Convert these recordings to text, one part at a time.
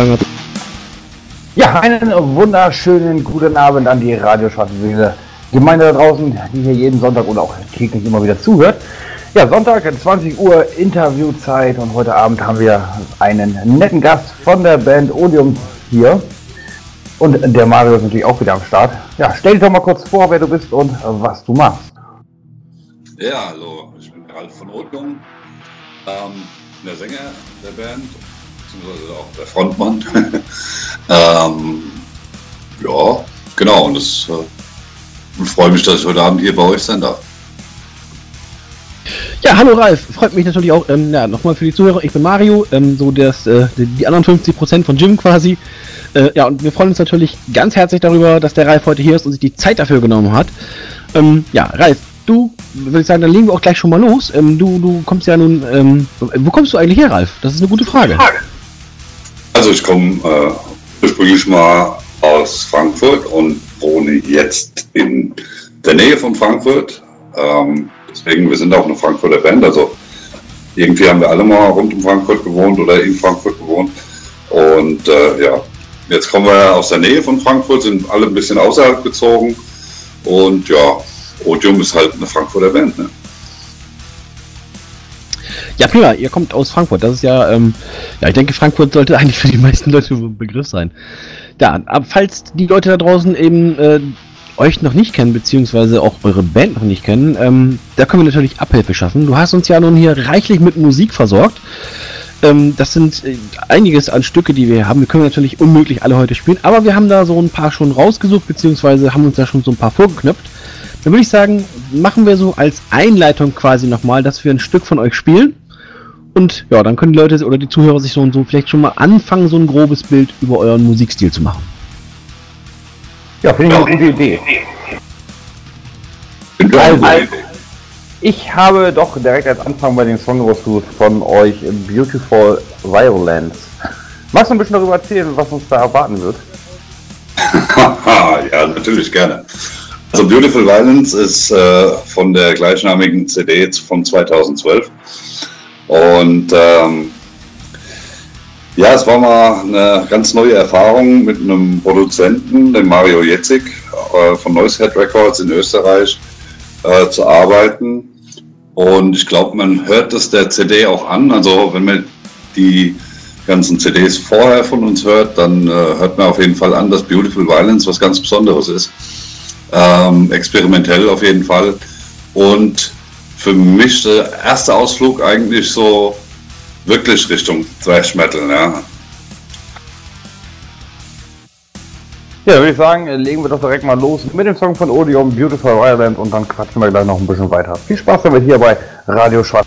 Langer ja, einen wunderschönen guten Abend an die Radioschwarze Gemeinde da draußen, die hier jeden Sonntag oder auch täglich immer wieder zuhört. Ja, Sonntag, 20 Uhr, Interviewzeit und heute Abend haben wir einen netten Gast von der Band Odium hier. Und der Mario ist natürlich auch wieder am Start. Ja, stell dich doch mal kurz vor, wer du bist und was du machst. Ja, hallo, ich bin Ralf von Odium, ähm, der Sänger der Band beziehungsweise auch der Frontmann. ähm, ja, genau, und das äh, freue mich, dass ich heute Abend hier bei euch sein darf. Ja, hallo Ralf, freut mich natürlich auch, ähm, ja, nochmal für die Zuhörer, ich bin Mario, ähm, so das, äh, die anderen 50% von Jim quasi. Äh, ja, und wir freuen uns natürlich ganz herzlich darüber, dass der Ralf heute hier ist und sich die Zeit dafür genommen hat. Ähm, ja, Ralf, du, würde ich sagen, dann legen wir auch gleich schon mal los. Ähm, du, du kommst ja nun, ähm, wo kommst du eigentlich her, Ralf? Das ist eine gute Frage. Frage. Also ich komme äh, ursprünglich mal aus Frankfurt und wohne jetzt in der Nähe von Frankfurt. Ähm, deswegen, wir sind auch eine Frankfurter Band. Also irgendwie haben wir alle mal rund um Frankfurt gewohnt oder in Frankfurt gewohnt. Und äh, ja, jetzt kommen wir aus der Nähe von Frankfurt, sind alle ein bisschen außerhalb gezogen. Und ja, Odium ist halt eine Frankfurter Band. Ne? Ja, prima, ihr kommt aus Frankfurt. Das ist ja, ähm, ja, ich denke, Frankfurt sollte eigentlich für die meisten Leute ein Begriff sein. Ja, aber falls die Leute da draußen eben äh, euch noch nicht kennen, beziehungsweise auch eure Band noch nicht kennen, ähm, da können wir natürlich Abhilfe schaffen. Du hast uns ja nun hier reichlich mit Musik versorgt. Ähm, das sind äh, einiges an Stücke, die wir haben. Wir können natürlich unmöglich alle heute spielen, aber wir haben da so ein paar schon rausgesucht, beziehungsweise haben uns da schon so ein paar vorgeknöpft. Dann würde ich sagen, machen wir so als Einleitung quasi nochmal, dass wir ein Stück von euch spielen. Und ja, dann können die Leute oder die Zuhörer sich so und so vielleicht schon mal anfangen, so ein grobes Bild über euren Musikstil zu machen. Ja, finde ich eine gute Idee. Also, ich habe doch direkt als Anfang bei den Song rausgesucht von euch Beautiful Violence. Magst du ein bisschen darüber erzählen, was uns da erwarten wird? ja, natürlich gerne. Also Beautiful Violence ist äh, von der gleichnamigen CD von 2012 und ähm, ja, es war mal eine ganz neue Erfahrung mit einem Produzenten, dem Mario Jetzig äh, von Noisehead Records in Österreich, äh, zu arbeiten. Und ich glaube, man hört das der CD auch an. Also wenn man die ganzen CDs vorher von uns hört, dann äh, hört man auf jeden Fall an, dass Beautiful Violence was ganz Besonderes ist. Ähm, experimentell auf jeden Fall. Und für mich der erste Ausflug eigentlich so wirklich Richtung Thrash Metal, ja. Ja, würde ich sagen, legen wir doch direkt mal los mit dem Song von Odium, Beautiful Violent und dann quatschen wir gleich noch ein bisschen weiter. Viel Spaß damit hier bei Radio Schwarz.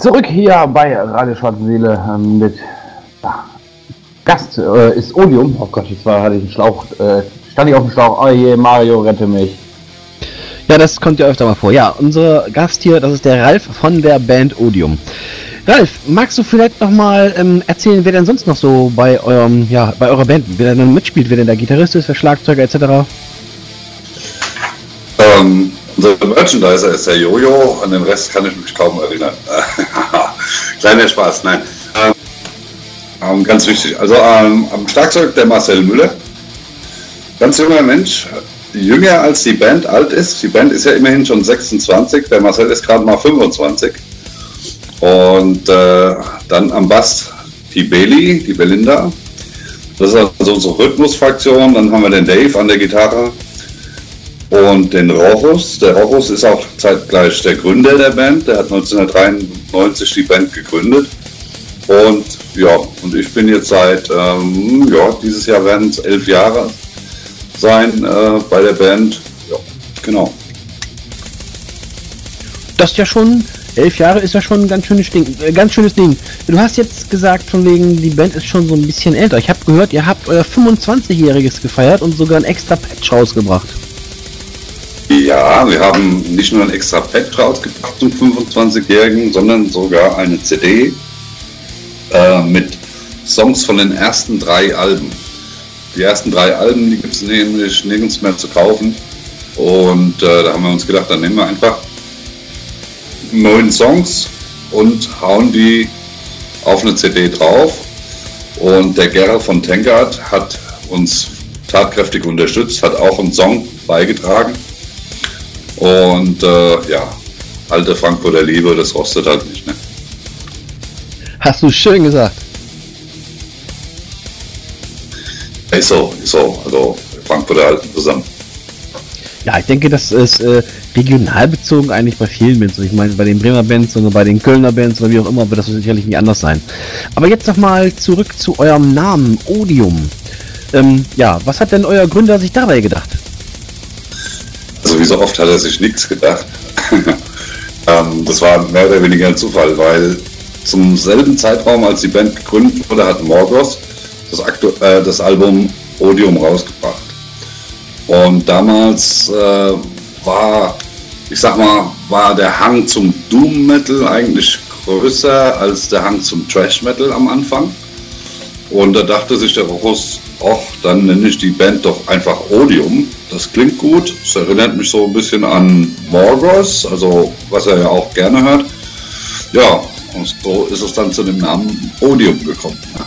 Zurück hier bei Radio Schwarze Seele ähm, mit ja, Gast äh, ist Odium. Oh Gott, jetzt war, hatte ich einen Schlauch, äh, stand ich auf dem Schlauch. Oh je, Mario, rette mich. Ja, das kommt ja öfter mal vor. Ja, unser Gast hier, das ist der Ralf von der Band Odium. Ralf, magst du vielleicht nochmal ähm, erzählen, wer denn sonst noch so bei eurem, ja, bei eurer Band, wer denn mitspielt, wer denn der Gitarrist ist, der Schlagzeuger etc.? Ähm, unser Merchandiser ist der Jojo, an den Rest kann ich mich kaum erinnern. Kleiner Spaß, nein. Ähm, ähm, ganz wichtig, also ähm, am Schlagzeug der Marcel Müller. Ganz junger Mensch, jünger als die Band alt ist. Die Band ist ja immerhin schon 26, der Marcel ist gerade mal 25. Und äh, dann am Bass die Beli, die Belinda. Das ist also unsere Rhythmusfraktion. Dann haben wir den Dave an der Gitarre und den Rochus. Der Rochus ist auch zeitgleich der Gründer der Band. Der hat 1993 die Band gegründet. Und ja, und ich bin jetzt seit, ähm, ja, dieses Jahr werden es elf Jahre sein äh, bei der Band. Ja, genau. Das ist ja schon elf Jahre ist ja schon ein ganz schönes Ding. Äh, ganz schönes Ding. Du hast jetzt gesagt, von wegen, die Band ist schon so ein bisschen älter. Ich habe gehört, ihr habt euer 25-Jähriges gefeiert und sogar ein extra Patch rausgebracht. Ja, wir haben nicht nur ein extra Patch rausgebracht zum 25-Jährigen, sondern sogar eine CD äh, mit Songs von den ersten drei Alben. Die ersten drei Alben, die gibt es nämlich nirgends mehr zu kaufen. Und äh, da haben wir uns gedacht, dann nehmen wir einfach neun Songs und hauen die auf eine CD drauf. Und der Gerhard von Tenkert hat uns tatkräftig unterstützt, hat auch einen Song beigetragen. Und äh, ja, alte Frankfurter Liebe, das rostet halt nicht. Ne? Hast du schön gesagt. Ist so, ist so. Also Frankfurter halten zusammen. Ja, ich denke, das ist äh, regional bezogen eigentlich bei vielen Bands. Ich meine, bei den Bremer Bands oder bei den Kölner Bands oder wie auch immer, wird das sicherlich nicht anders sein. Aber jetzt nochmal zurück zu eurem Namen, Odium. Ähm, ja, was hat denn euer Gründer sich dabei gedacht? Wie so oft hat er sich nichts gedacht. ähm, das war mehr oder weniger ein Zufall, weil zum selben Zeitraum, als die Band gegründet wurde, hat Morgos das, äh, das Album Odium rausgebracht. Und damals äh, war, ich sag mal, war der Hang zum Doom Metal eigentlich größer als der Hang zum Trash Metal am Anfang. Und da dachte sich der Rochus, ach, dann nenne ich die Band doch einfach Odium. Das klingt gut. Es erinnert mich so ein bisschen an Morgos, also was er ja auch gerne hört. Ja, und so ist es dann zu dem Namen Odium gekommen. Ne?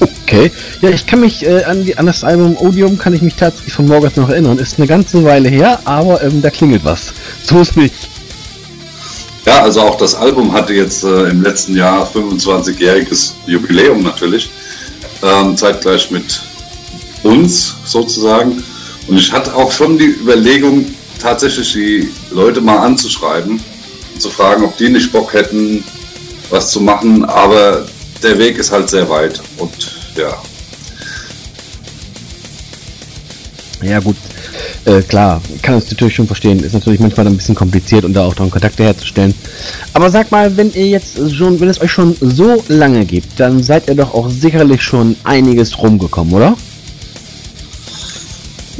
Okay. Ja, ich kann mich äh, an, die, an das Album Odium kann ich mich tatsächlich von Morgoth noch erinnern. Ist eine ganze Weile her, aber ähm, da klingelt was. So ist nicht. Ja, also auch das Album hatte jetzt äh, im letzten Jahr 25-jähriges Jubiläum natürlich. Ähm, zeitgleich mit uns sozusagen. Und ich hatte auch schon die Überlegung, tatsächlich die Leute mal anzuschreiben und zu fragen, ob die nicht Bock hätten, was zu machen. Aber der Weg ist halt sehr weit und ja. Ja gut, äh, klar, kann das natürlich schon verstehen. Ist natürlich manchmal ein bisschen kompliziert und da auch dann Kontakte herzustellen. Aber sag mal, wenn ihr jetzt schon, wenn es euch schon so lange gibt, dann seid ihr doch auch sicherlich schon einiges rumgekommen, oder?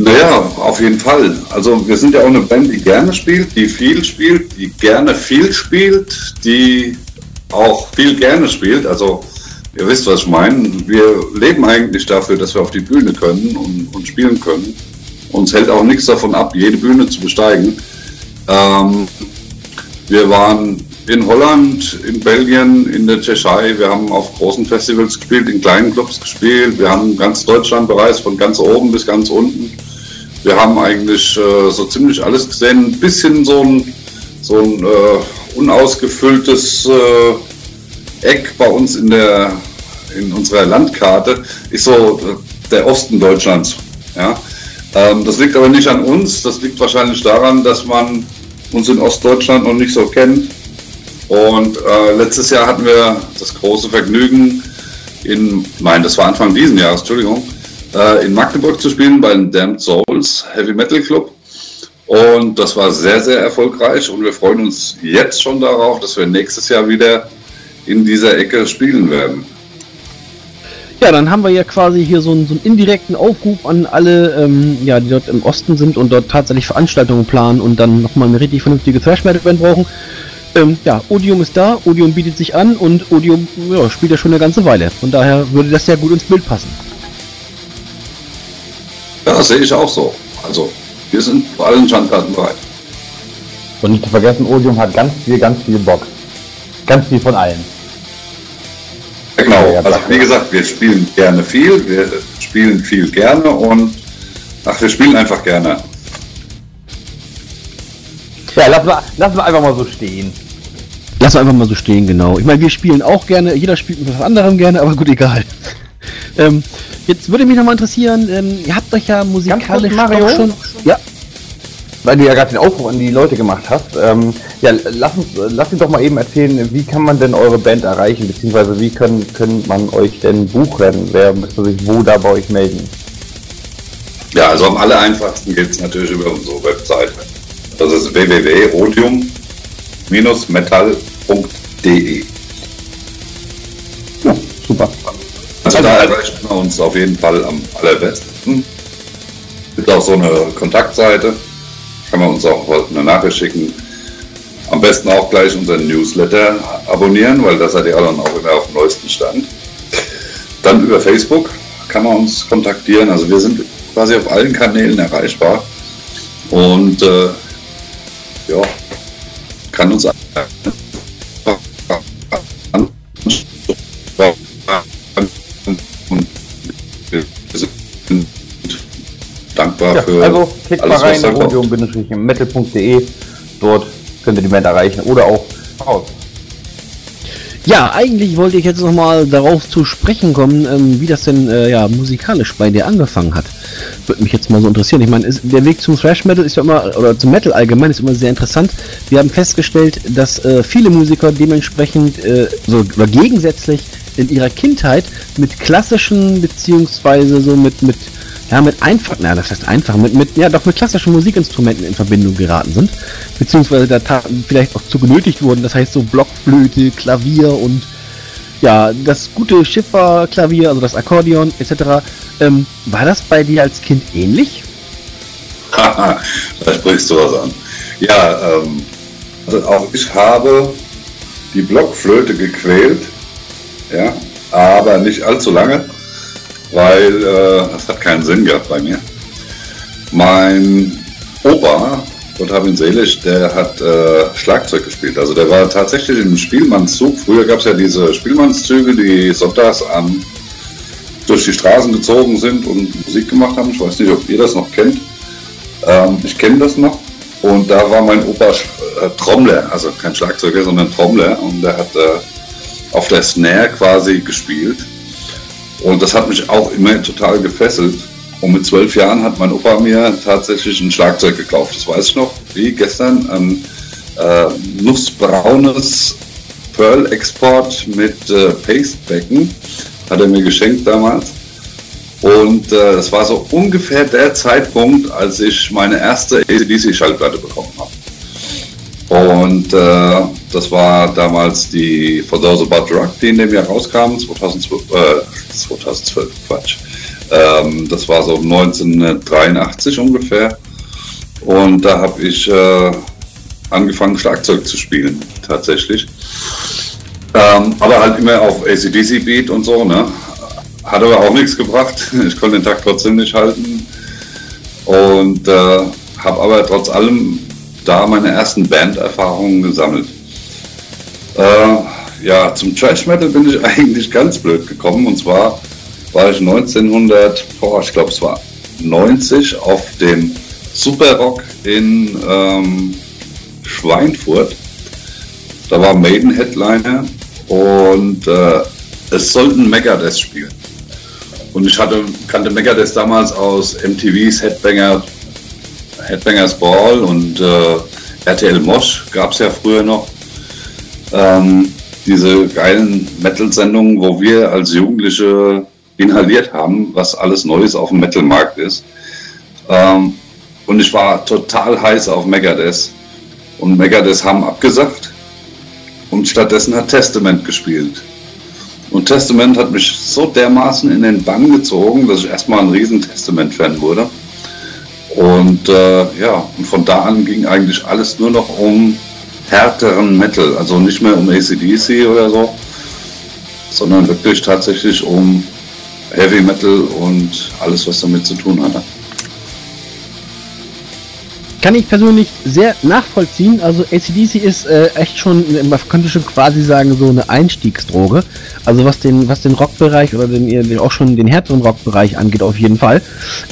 Naja, auf jeden Fall. Also wir sind ja auch eine Band, die gerne spielt, die viel spielt, die gerne viel spielt, die auch viel gerne spielt. Also ihr wisst, was ich meine. Wir leben eigentlich dafür, dass wir auf die Bühne können und, und spielen können. Uns hält auch nichts davon ab, jede Bühne zu besteigen. Ähm, wir waren in Holland, in Belgien, in der Tschechei. Wir haben auf großen Festivals gespielt, in kleinen Clubs gespielt. Wir haben ganz Deutschland bereist, von ganz oben bis ganz unten. Wir haben eigentlich äh, so ziemlich alles gesehen. Ein bisschen so ein, so ein äh, unausgefülltes äh, Eck bei uns in, der, in unserer Landkarte ist so äh, der Osten Deutschlands. Ja? Ähm, das liegt aber nicht an uns, das liegt wahrscheinlich daran, dass man uns in Ostdeutschland noch nicht so kennt. Und äh, letztes Jahr hatten wir das große Vergnügen, in, nein, das war Anfang diesen Jahres, Entschuldigung, äh, in Magdeburg zu spielen bei den Damned Souls Heavy Metal Club. Und das war sehr, sehr erfolgreich und wir freuen uns jetzt schon darauf, dass wir nächstes Jahr wieder in dieser Ecke spielen werden. Ja, dann haben wir ja quasi hier so einen, so einen indirekten Aufruf an alle, ähm, ja, die dort im Osten sind und dort tatsächlich Veranstaltungen planen und dann nochmal eine richtig vernünftige Thrash Metal Band brauchen. Ähm, ja, Odium ist da, Odium bietet sich an und Odium ja, spielt ja schon eine ganze Weile. Von daher würde das sehr gut ins Bild passen. Ja, das sehe ich auch so. Also, wir sind vor allen Schandkarten bereit. Und nicht zu vergessen, Odium hat ganz viel, ganz viel Bock. Ganz viel von allen. Genau, also wie gesagt, wir spielen gerne viel, wir spielen viel gerne und ach, wir spielen einfach gerne. Ja, lassen wir, lassen wir einfach mal so stehen. Lass einfach mal so stehen, genau. Ich meine, wir spielen auch gerne, jeder spielt mit was anderem gerne, aber gut, egal. Ähm, jetzt würde mich nochmal interessieren, ähm, ihr habt euch ja musikalisch Mario? doch schon... Ja, Weil du ja gerade den Aufruf an die Leute gemacht hast. Ähm, ja, lass uns, lass uns doch mal eben erzählen, wie kann man denn eure Band erreichen, beziehungsweise wie können, können man euch denn buchen? Wer müsste sich wo da bei euch melden? Ja, also am aller einfachsten geht es natürlich über unsere Webseite. Das ist www.odium-metall.de. Ja, super. Also da erreicht man uns auf jeden Fall am allerbesten. Gibt auch so eine Kontaktseite, kann man uns auch eine Nachricht schicken. Am besten auch gleich unseren Newsletter abonnieren, weil da seid ihr dann auch immer auf dem neuesten Stand. Dann über Facebook kann man uns kontaktieren. Also wir sind quasi auf allen Kanälen erreichbar. Und äh, ja, kann uns Ja, für also klickt mal alles, was rein, da kommt. odium-metal.de. Dort könnt ihr die Band erreichen oder auch raus. Ja, eigentlich wollte ich jetzt nochmal darauf zu sprechen kommen, ähm, wie das denn äh, ja, musikalisch bei dir angefangen hat. Würde mich jetzt mal so interessieren. Ich meine, ist- der Weg zum Thrash Metal ist ja immer, oder zum Metal allgemein ist immer sehr interessant. Wir haben festgestellt, dass äh, viele Musiker dementsprechend äh, so oder gegensätzlich in ihrer Kindheit mit klassischen beziehungsweise so mit mit ja mit einfach, na das heißt einfach mit mit ja doch mit klassischen Musikinstrumenten in Verbindung geraten sind, beziehungsweise da vielleicht auch zu genötigt wurden. Das heißt so Blockflöte, Klavier und ja das gute Schifferklavier, also das Akkordeon etc. Ähm, war das bei dir als Kind ähnlich? Haha, da sprichst du was an. Ja, ähm, also auch ich habe die Blockflöte gequält, ja, aber nicht allzu lange, weil äh, das hat keinen Sinn gehabt bei mir. Mein Opa, Gott hab ihn selig, der hat äh, Schlagzeug gespielt. Also der war tatsächlich im Spielmannszug. Früher gab es ja diese Spielmannszüge, die sonntags an, durch die Straßen gezogen sind und Musik gemacht haben. Ich weiß nicht, ob ihr das noch kennt. Ähm, ich kenne das noch. Und da war mein Opa äh, Trommler, also kein Schlagzeuger, sondern Trommler. Und der hat äh, auf der Snare quasi gespielt. Und das hat mich auch immer total gefesselt. Und mit zwölf Jahren hat mein Opa mir tatsächlich ein Schlagzeug gekauft. Das weiß ich noch, wie gestern. Ein äh, nussbraunes Pearl-Export mit äh, Pastebecken hat er mir geschenkt damals. Und äh, das war so ungefähr der Zeitpunkt, als ich meine erste ACDC-Schallplatte bekommen habe. Und äh, das war damals die For Those About Rock, die in dem Jahr rauskam, 2012, äh, 2012 Quatsch. Ähm, das war so 1983 ungefähr. Und da habe ich äh, angefangen, Schlagzeug zu spielen, tatsächlich. Ähm, aber halt immer auf ACDC-Beat und so, ne? Hat aber auch nichts gebracht. Ich konnte den Takt trotzdem nicht halten. Und äh, habe aber trotz allem da meine ersten Banderfahrungen gesammelt. Äh, ja, zum Trash Metal bin ich eigentlich ganz blöd gekommen. Und zwar war ich 1900, boah, ich glaube es war 90 auf dem Super Rock in ähm, Schweinfurt. Da war Maiden Headliner und äh, es sollten Megadeth spielen. Und ich hatte, kannte Megadeth damals aus MTVs Headbanger, Headbangers Ball und äh, RTL Mosh gab es ja früher noch. Ähm, diese geilen Metal-Sendungen, wo wir als Jugendliche inhaliert haben, was alles Neues auf dem Metal-Markt ist. Ähm, Und ich war total heiß auf Megadeth. Und Megadeth haben abgesagt. Und stattdessen hat Testament gespielt. Und Testament hat mich so dermaßen in den Bann gezogen, dass ich erstmal ein riesen Testament-Fan wurde. Und äh, ja, und von da an ging eigentlich alles nur noch um härteren Metal, also nicht mehr um ACDC oder so, sondern wirklich tatsächlich um Heavy Metal und alles, was damit zu tun hatte. Kann ich persönlich sehr nachvollziehen. Also ACDC ist äh, echt schon, man könnte schon quasi sagen, so eine Einstiegsdroge. Also was den, was den Rockbereich oder den, den auch schon den härteren Rockbereich angeht, auf jeden Fall.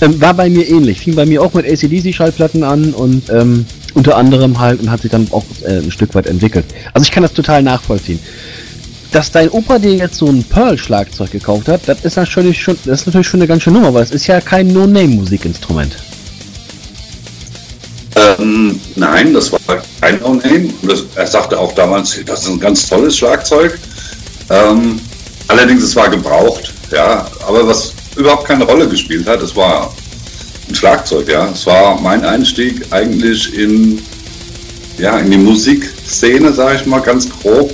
Ähm, war bei mir ähnlich. Fing bei mir auch mit ACDC-Schallplatten an und ähm, unter anderem halt und hat sich dann auch äh, ein Stück weit entwickelt. Also ich kann das total nachvollziehen. Dass dein Opa dir jetzt so ein Pearl-Schlagzeug gekauft hat, das ist natürlich schon, das ist natürlich schon eine ganz schöne Nummer, weil es ist ja kein No-Name-Musikinstrument. Ähm, nein, das war kein No-Name. Er sagte auch damals, das ist ein ganz tolles Schlagzeug. Ähm, allerdings, es war gebraucht, ja. Aber was überhaupt keine Rolle gespielt hat, es war ein Schlagzeug, ja. Es war mein Einstieg eigentlich in, ja, in die Musikszene, sage ich mal ganz grob.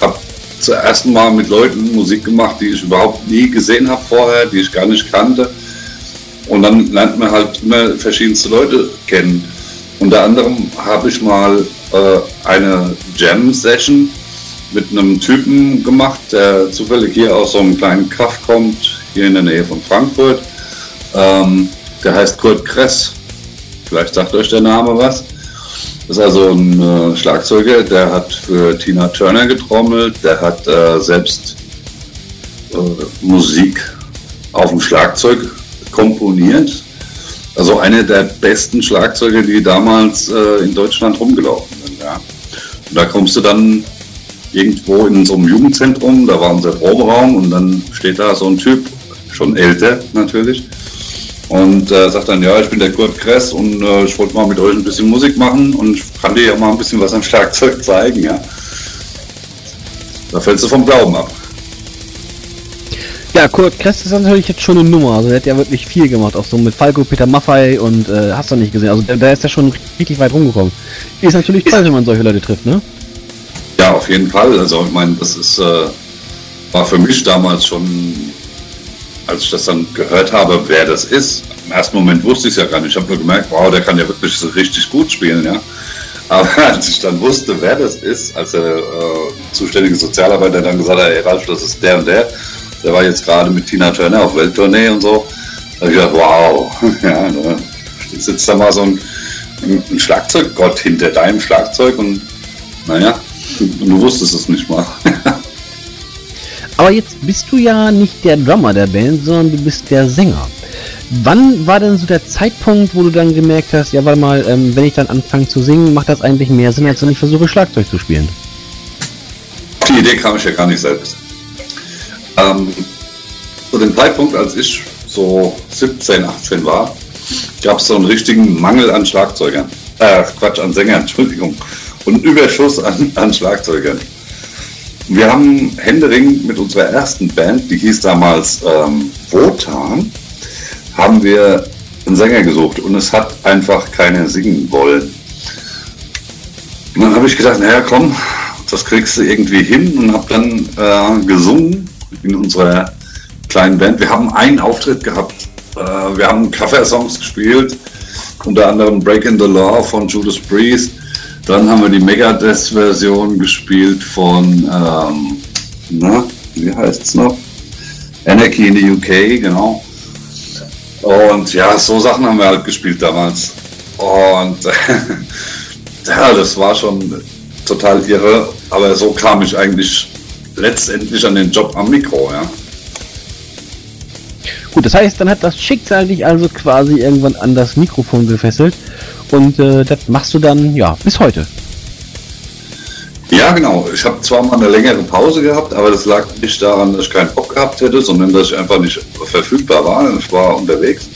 Hab zuerst mal mit Leuten Musik gemacht, die ich überhaupt nie gesehen habe vorher, die ich gar nicht kannte. Und dann lernt man halt immer verschiedenste Leute kennen. Unter anderem habe ich mal äh, eine Jam-Session mit einem Typen gemacht, der zufällig hier aus so einem kleinen Kaff kommt, hier in der Nähe von Frankfurt. Ähm, der heißt Kurt Kress. Vielleicht sagt euch der Name was. Das ist also ein äh, Schlagzeuger, der hat für Tina Turner getrommelt, der hat äh, selbst äh, Musik auf dem Schlagzeug komponiert also eine der besten Schlagzeuge, die damals äh, in Deutschland rumgelaufen sind. Ja. Und da kommst du dann irgendwo in so einem Jugendzentrum, da war unser Proberaum und dann steht da so ein Typ, schon älter natürlich, und äh, sagt dann, ja, ich bin der Kurt Kress und äh, ich wollte mal mit euch ein bisschen Musik machen und ich kann dir ja mal ein bisschen was am Schlagzeug zeigen. Ja. Da fällst du vom Glauben ab. Ja, Kurt Kress ist natürlich jetzt schon eine Nummer. Also, der hat ja wirklich viel gemacht. Auch so mit Falco, Peter Maffei und äh, hast du nicht gesehen. Also, da ist ja schon richtig weit rumgekommen. Ist natürlich toll, wenn man solche Leute trifft, ne? Ja, auf jeden Fall. Also, ich meine, das ist, äh, war für mich damals schon, als ich das dann gehört habe, wer das ist. Im ersten Moment wusste ich es ja gar nicht. Ich habe nur gemerkt, wow, der kann ja wirklich so richtig gut spielen, ja. Aber als ich dann wusste, wer das ist, als der äh, zuständige Sozialarbeiter dann gesagt hat, ey Ralf, das ist der und der, der war jetzt gerade mit Tina Turner auf Welttournee und so. Da habe ich gedacht, wow, ja, da sitzt da mal so ein, ein Schlagzeuggott hinter deinem Schlagzeug und naja, du wusstest es nicht mal. Aber jetzt bist du ja nicht der Drummer der Band, sondern du bist der Sänger. Wann war denn so der Zeitpunkt, wo du dann gemerkt hast, ja, warte mal, ähm, wenn ich dann anfange zu singen, macht das eigentlich mehr Sinn, als wenn ich versuche, Schlagzeug zu spielen? Die Idee kam ich ja gar nicht selbst. Ähm, zu dem Zeitpunkt, als ich so 17, 18 war, gab es so einen richtigen Mangel an Schlagzeugern. Äh, Quatsch, an Sängern, Entschuldigung. Und einen Überschuss an, an Schlagzeugern. Wir haben Händering mit unserer ersten Band, die hieß damals ähm, Wotan, haben wir einen Sänger gesucht und es hat einfach keiner singen wollen. Und dann habe ich gedacht, naja komm, das kriegst du irgendwie hin und habe dann äh, gesungen in unserer kleinen Band. Wir haben einen Auftritt gehabt. Äh, wir haben Cover-Songs gespielt, unter anderem Break in the Law von Judas Priest. Dann haben wir die Megadeth-Version gespielt von, ähm, na, wie heißt es noch? Anarchy in the UK, genau. Und ja, so Sachen haben wir halt gespielt damals. Und ja, das war schon total irre. Aber so kam ich eigentlich letztendlich an den Job am Mikro, ja. Gut, das heißt, dann hat das Schicksal dich also quasi irgendwann an das Mikrofon gefesselt und äh, das machst du dann, ja, bis heute. Ja, genau. Ich habe zwar mal eine längere Pause gehabt, aber das lag nicht daran, dass ich keinen Bock gehabt hätte, sondern dass ich einfach nicht verfügbar war. Ich war unterwegs.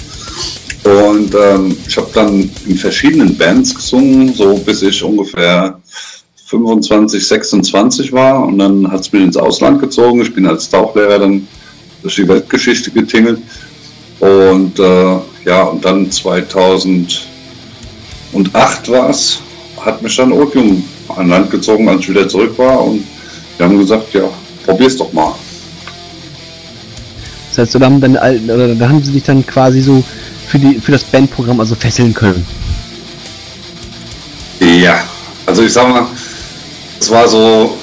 Und ähm, ich habe dann in verschiedenen Bands gesungen, so bis ich ungefähr 25, 26 war und dann hat es mich ins Ausland gezogen. Ich bin als Tauchlehrer dann durch die Weltgeschichte getingelt und äh, ja, und dann 2005 und acht war es, hat mich dann Opium an Land gezogen, als ich wieder zurück war. Und wir haben gesagt, ja, probier's doch mal. Das heißt, da haben, dann, oder da haben sie dich dann quasi so für, die, für das Bandprogramm also fesseln können. Ja, also ich sag mal, es war so,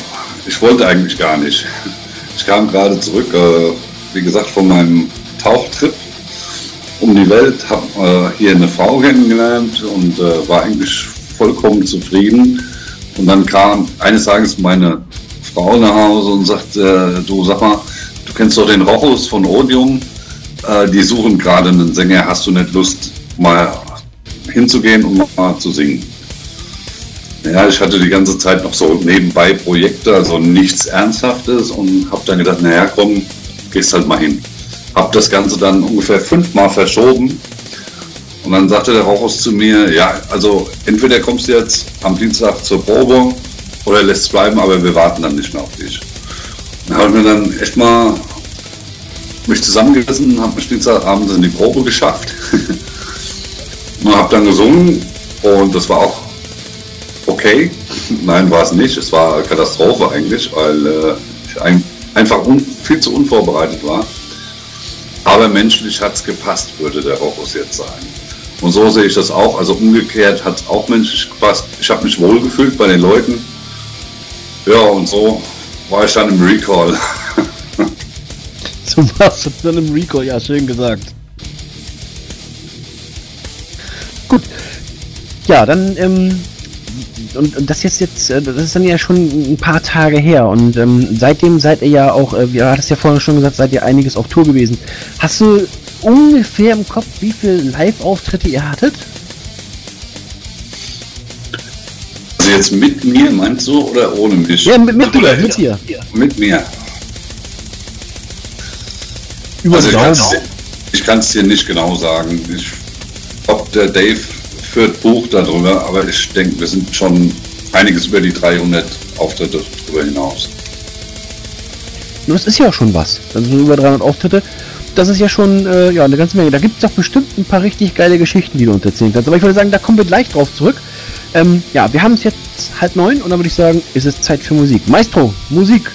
ich wollte eigentlich gar nicht. Ich kam gerade zurück, äh, wie gesagt, von meinem Tauchtrip um die Welt, habe äh, hier eine Frau kennengelernt und äh, war eigentlich vollkommen zufrieden. Und dann kam eines Tages meine Frau nach Hause und sagte, du sag mal, du kennst doch den Rochus von Odium, äh, die suchen gerade einen Sänger, hast du nicht Lust, mal hinzugehen und mal zu singen? Ja, ich hatte die ganze Zeit noch so nebenbei Projekte, also nichts Ernsthaftes und habe dann gedacht, naja, komm, gehst halt mal hin. Habe das Ganze dann ungefähr fünfmal verschoben und dann sagte der Rauchhaus zu mir, ja, also entweder kommst du jetzt am Dienstag zur Probe oder lässt es bleiben, aber wir warten dann nicht mehr auf dich. Dann habe ich mir dann echt mal mich zusammengesessen, habe mich Dienstagabends in die Probe geschafft und habe dann gesungen und das war auch okay. Nein, war es nicht. Es war Katastrophe eigentlich, weil äh, ich ein, einfach un, viel zu unvorbereitet war. Aber menschlich hat es gepasst, würde der Rochus jetzt sagen. Und so sehe ich das auch. Also umgekehrt hat es auch menschlich gepasst. Ich habe mich wohlgefühlt bei den Leuten. Ja, und so war ich dann im Recall. so warst du dann im Recall, ja, schön gesagt. Gut. Ja, dann ähm, und, und das jetzt jetzt, äh, das ist dann ja schon ein paar Tage her und ähm, seitdem seid ihr ja auch, äh, wie hattest ja vorhin schon gesagt, seid ihr einiges auf Tour gewesen. Hast du ungefähr im Kopf, wie viele Live-Auftritte ihr hattet? Also jetzt mit mir meinst du oder ohne mich? Ja, mit, mit dir, mit dir. Mit mir. Über also ich kann es dir nicht genau sagen. Ich, ob der Dave führt Buch darüber, aber ich denke, wir sind schon einiges über die 300 Auftritte darüber hinaus. Das ist ja schon was. Also über 300 Auftritte. Das ist ja schon äh, ja, eine ganze Menge. Da gibt es doch bestimmt ein paar richtig geile Geschichten, die du uns erzählen kannst. Aber ich würde sagen, da kommen wir gleich drauf zurück. Ähm, ja, wir haben es jetzt halb neun und dann würde ich sagen, ist es Zeit für Musik. Maestro, Musik.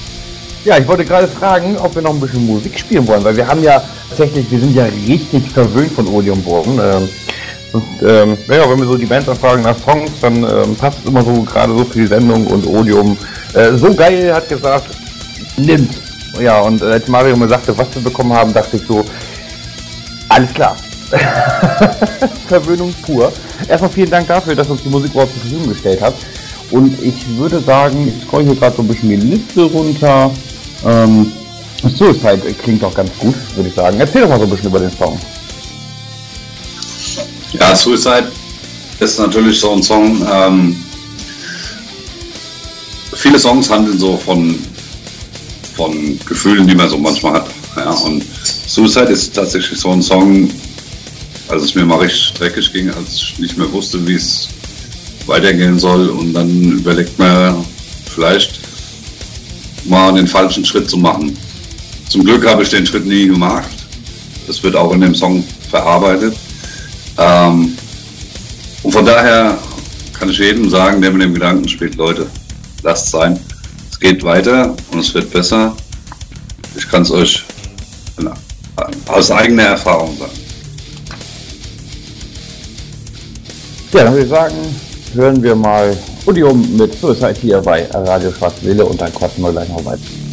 Ja, ich wollte gerade fragen, ob wir noch ein bisschen Musik spielen wollen, weil wir haben ja tatsächlich, wir sind ja richtig verwöhnt von Odeonburgen. Ähm, und ähm, ja, wenn wir so die Bands anfragen nach Songs, dann ähm, passt es immer so gerade so für die Sendung und Odium. Äh, so geil hat gesagt, nimmt. Ja, und äh, als Mario mir sagte, was wir bekommen haben, dachte ich so, alles klar. Verwöhnung pur. Erstmal vielen Dank dafür, dass uns die Musik überhaupt zur Verfügung gestellt hat. Und ich würde sagen, ich scroll hier gerade so ein bisschen die Liste runter. Ähm, Suicide klingt auch ganz gut, würde ich sagen. Erzähl doch mal so ein bisschen über den Song. Ja, Suicide ist natürlich so ein Song. Ähm, viele Songs handeln so von, von Gefühlen, die man so manchmal hat. Ja, und Suicide ist tatsächlich so ein Song, als es mir mal richtig dreckig ging, als ich nicht mehr wusste, wie es weitergehen soll. Und dann überlegt man vielleicht mal den falschen Schritt zu machen. Zum Glück habe ich den Schritt nie gemacht. Das wird auch in dem Song verarbeitet. Ähm, und von daher kann ich jedem sagen, der mit dem Gedanken spielt, Leute, lasst sein. Es geht weiter und es wird besser. Ich kann es euch aus eigener Erfahrung sagen. Ja, dann würde ich sagen, hören wir mal Odium mit Suicide hier bei Radio Schwarze Seele und dann quatschen wir gleich noch weiter.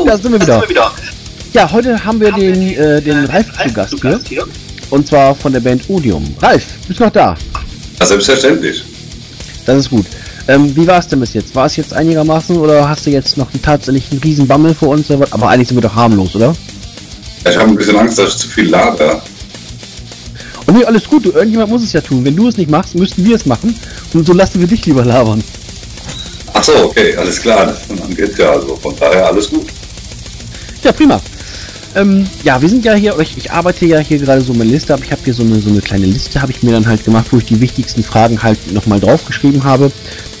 Oh, da sind wir wieder. Sind wir wieder. Ja, heute haben wir haben den, den, äh, den Ralf, Ralf zu Gast, hier. hier. Und zwar von der Band Odium. Ralf, bist du noch da? Ja, selbstverständlich. Das ist gut. Ähm, wie war es denn bis jetzt? War es jetzt einigermaßen oder hast du jetzt noch tatsächlich einen riesen Bammel vor uns? Aber eigentlich sind wir doch harmlos, oder? Ja, ich habe ein bisschen Angst, dass ich zu viel laber. Und nee, alles gut, irgendjemand muss es ja tun. Wenn du es nicht machst, müssten wir es machen. Und so lassen wir dich lieber labern. Ach so, okay, alles klar. Dann geht's ja also. Von daher alles gut. Ja, prima. Ähm, ja, wir sind ja hier, ich, ich arbeite ja hier gerade so meine Liste ab. Ich habe hier so eine, so eine kleine Liste, habe ich mir dann halt gemacht, wo ich die wichtigsten Fragen halt nochmal draufgeschrieben habe.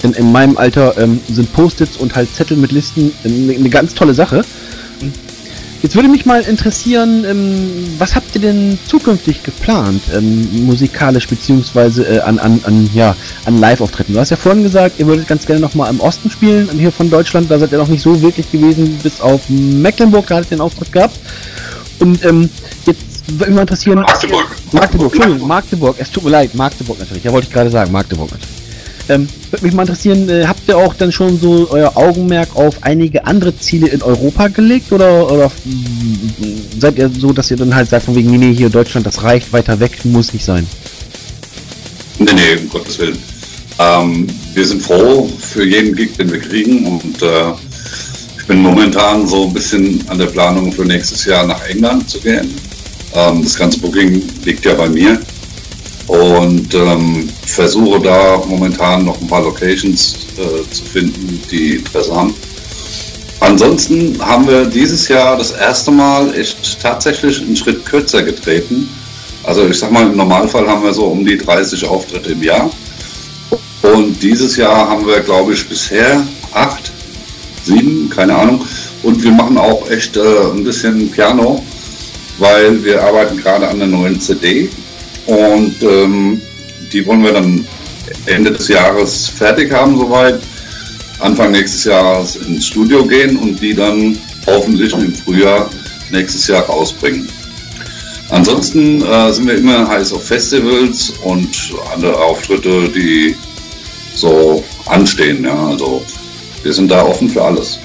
Denn in meinem Alter ähm, sind Post-its und halt Zettel mit Listen eine, eine ganz tolle Sache. Jetzt würde mich mal interessieren, ähm, was habt ihr denn zukünftig geplant, ähm, musikalisch beziehungsweise äh, an, an, an, ja, an Live-Auftritten? Du hast ja vorhin gesagt, ihr würdet ganz gerne nochmal im Osten spielen, hier von Deutschland, da seid ihr noch nicht so wirklich gewesen, bis auf Mecklenburg, da hattet ihr den Auftritt gehabt. Und ähm, jetzt würde mich mal interessieren... Magdeburg. Magdeburg, Entschuldigung, Magdeburg, es tut mir leid, Magdeburg natürlich, ja wollte ich gerade sagen, Magdeburg natürlich. Ähm, würde mich mal interessieren, äh, habt ihr auch dann schon so euer Augenmerk auf einige andere Ziele in Europa gelegt oder, oder seid ihr so, dass ihr dann halt sagt von wegen, nee, hier Deutschland, das reicht, weiter weg, muss nicht sein? Nee, nee, um Gottes Willen. Ähm, wir sind froh für jeden Gig, den wir kriegen und äh, ich bin momentan so ein bisschen an der Planung für nächstes Jahr nach England zu gehen. Ähm, das ganze Booking liegt ja bei mir und ähm, versuche da momentan noch ein paar Locations äh, zu finden, die Interesse haben. Ansonsten haben wir dieses Jahr das erste Mal echt tatsächlich einen Schritt kürzer getreten. Also ich sag mal, im Normalfall haben wir so um die 30 Auftritte im Jahr. Und dieses Jahr haben wir, glaube ich, bisher acht, sieben, keine Ahnung. Und wir machen auch echt äh, ein bisschen Piano, weil wir arbeiten gerade an der neuen CD und ähm, die wollen wir dann Ende des Jahres fertig haben soweit. Anfang nächstes Jahres ins Studio gehen und die dann hoffentlich im Frühjahr nächstes Jahr rausbringen. Ansonsten äh, sind wir immer heiß auf Festivals und andere Auftritte, die so anstehen. Ja. Also wir sind da offen für alles.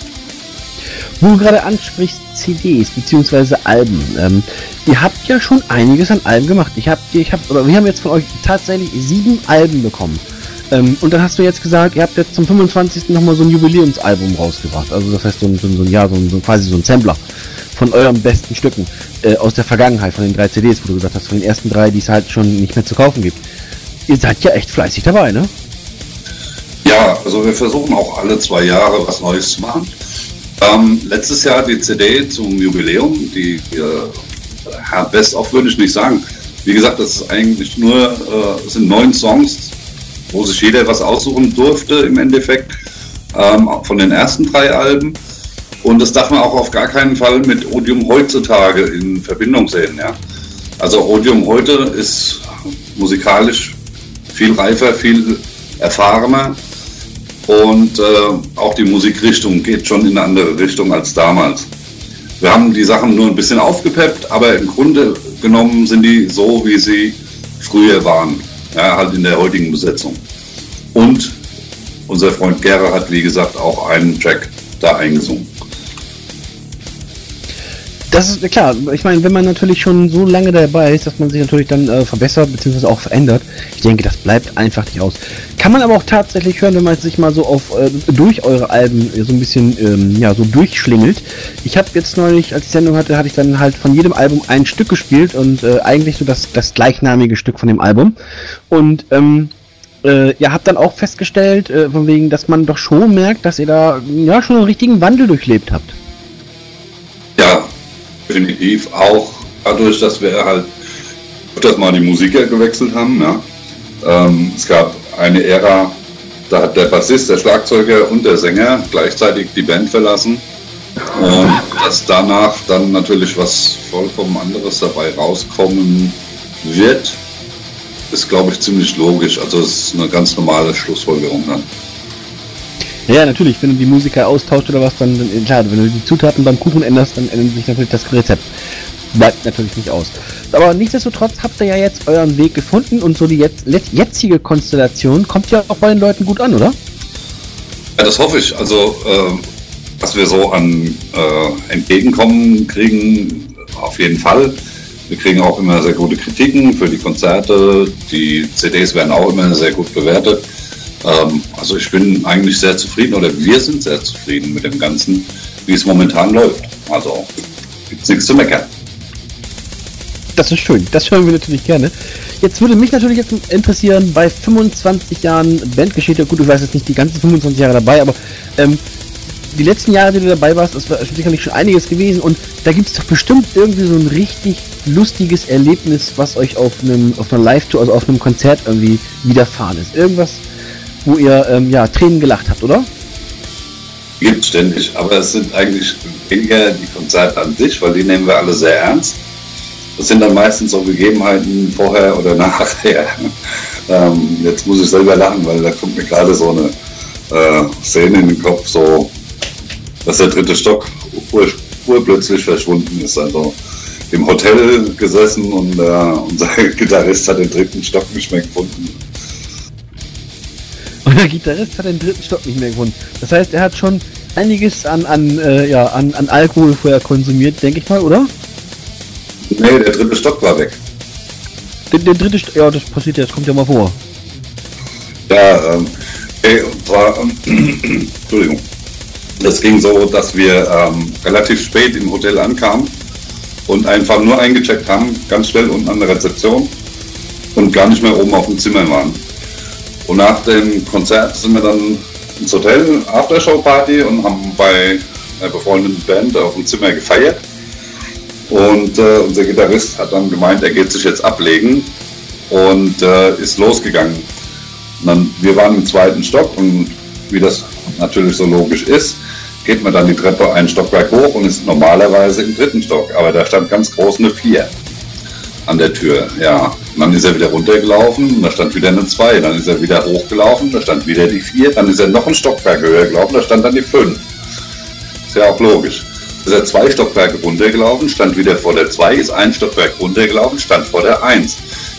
Wo du gerade ansprichst, CDs bzw. Alben. Ähm, ihr habt ja schon einiges an Alben gemacht. Ich hab, ich hab, oder wir haben jetzt von euch tatsächlich sieben Alben bekommen. Ähm, und dann hast du jetzt gesagt, ihr habt jetzt zum 25. nochmal so ein Jubiläumsalbum rausgebracht. Also das heißt so ein, so ein, so ein ja, so ein, so quasi so ein Sampler von euren besten Stücken äh, aus der Vergangenheit, von den drei CDs, wo du gesagt hast, von den ersten drei, die es halt schon nicht mehr zu kaufen gibt. Ihr seid ja echt fleißig dabei, ne? Ja, also wir versuchen auch alle zwei Jahre was Neues zu machen. Ähm, letztes Jahr die CD zum Jubiläum, die äh, Best of würde ich nicht sagen. Wie gesagt, das ist eigentlich nur, äh, sind neun Songs, wo sich jeder was aussuchen durfte im Endeffekt ähm, von den ersten drei Alben. Und das darf man auch auf gar keinen Fall mit Odium heutzutage in Verbindung sehen. Ja? Also Odium heute ist musikalisch viel reifer, viel erfahrener und äh, auch die Musikrichtung geht schon in eine andere Richtung als damals. Wir haben die Sachen nur ein bisschen aufgepeppt, aber im Grunde genommen sind die so, wie sie früher waren. Ja, halt in der heutigen Besetzung. Und unser Freund Gera hat, wie gesagt, auch einen Track da eingesungen das ist klar. Ich meine, wenn man natürlich schon so lange dabei ist, dass man sich natürlich dann äh, verbessert bzw. auch verändert, ich denke, das bleibt einfach nicht aus. Kann man aber auch tatsächlich hören, wenn man sich mal so auf äh, durch eure Alben so ein bisschen ähm, ja so durchschlingelt. Ich habe jetzt neulich, als ich Sendung hatte, hatte ich dann halt von jedem Album ein Stück gespielt und äh, eigentlich so das das gleichnamige Stück von dem Album und ähm, äh, ihr habt dann auch festgestellt, äh, von wegen, dass man doch schon merkt, dass ihr da ja schon einen richtigen Wandel durchlebt habt. Definitiv auch dadurch, dass wir halt öfters mal die Musiker gewechselt haben. Ja. Ähm, es gab eine Ära, da hat der Bassist, der Schlagzeuger und der Sänger gleichzeitig die Band verlassen. Und dass danach dann natürlich was vollkommen anderes dabei rauskommen wird, ist, glaube ich, ziemlich logisch. Also es ist eine ganz normale Schlussfolgerung dann. Ja, natürlich, wenn du die Musiker austauscht oder was, dann, dann klar, wenn du die Zutaten beim Kuchen änderst, dann ändert sich natürlich das Rezept. Bleibt natürlich nicht aus. Aber nichtsdestotrotz habt ihr ja jetzt euren Weg gefunden und so die jetzt, jetzige Konstellation kommt ja auch bei den Leuten gut an, oder? Ja, das hoffe ich. Also, äh, was wir so an äh, Entgegenkommen kriegen, auf jeden Fall. Wir kriegen auch immer sehr gute Kritiken für die Konzerte. Die CDs werden auch immer sehr gut bewertet. Ähm, also ich bin eigentlich sehr zufrieden oder wir sind sehr zufrieden mit dem Ganzen, wie es momentan läuft. Also gibt es nichts zu meckern. Das ist schön, das hören wir natürlich gerne. Jetzt würde mich natürlich jetzt interessieren, bei 25 Jahren Bandgeschichte, gut, du weißt jetzt nicht die ganzen 25 Jahre dabei, aber ähm, die letzten Jahre, die du dabei warst, das war sicherlich schon einiges gewesen und da gibt es doch bestimmt irgendwie so ein richtig lustiges Erlebnis, was euch auf einem auf einer Live-Tour, also auf einem Konzert irgendwie widerfahren ist. Irgendwas, wo ihr ähm, ja Tränen gelacht habt, oder? Gibt ständig, aber es sind eigentlich weniger die Konzerte an sich, weil die nehmen wir alle sehr ernst. Das sind dann meistens so Gegebenheiten vorher oder nachher. ähm, jetzt muss ich selber lachen, weil da kommt mir gerade so eine äh, Szene in den Kopf, so dass der dritte Stock ur, urplötzlich verschwunden ist. Also im Hotel gesessen und äh, unser Gitarrist hat den dritten Stock nicht mehr gefunden. Und der Gitarrist hat den dritten Stock nicht mehr gefunden. Das heißt, er hat schon einiges an, an, äh, ja, an, an Alkohol vorher konsumiert, denke ich mal, oder? Nee, der dritte Stock war weg. Der, der dritte Stock, ja, das passiert ja, das kommt ja mal vor. Ja, ähm, ey, und zwar, ähm, Entschuldigung. Es ging so, dass wir ähm, relativ spät im Hotel ankamen und einfach nur eingecheckt haben, ganz schnell unten an der Rezeption und gar nicht mehr oben auf dem Zimmer waren. Und nach dem Konzert sind wir dann ins Hotel, Aftershow-Party und haben bei einer befreundeten Band auf dem Zimmer gefeiert. Und äh, unser Gitarrist hat dann gemeint, er geht sich jetzt ablegen und äh, ist losgegangen. Dann, wir waren im zweiten Stock und wie das natürlich so logisch ist, geht man dann die Treppe ein Stockwerk hoch und ist normalerweise im dritten Stock. Aber da stand ganz groß eine 4 an der Tür. Ja, und dann ist er wieder runtergelaufen, da stand wieder eine 2. Dann ist er wieder hochgelaufen, da stand wieder die 4. Dann ist er noch ein Stockwerk höher gelaufen, da stand dann die 5. Ist ja auch logisch. Ist er zwei Stockwerke runtergelaufen, stand wieder vor der 2, ist ein Stockwerk runtergelaufen, stand vor der 1.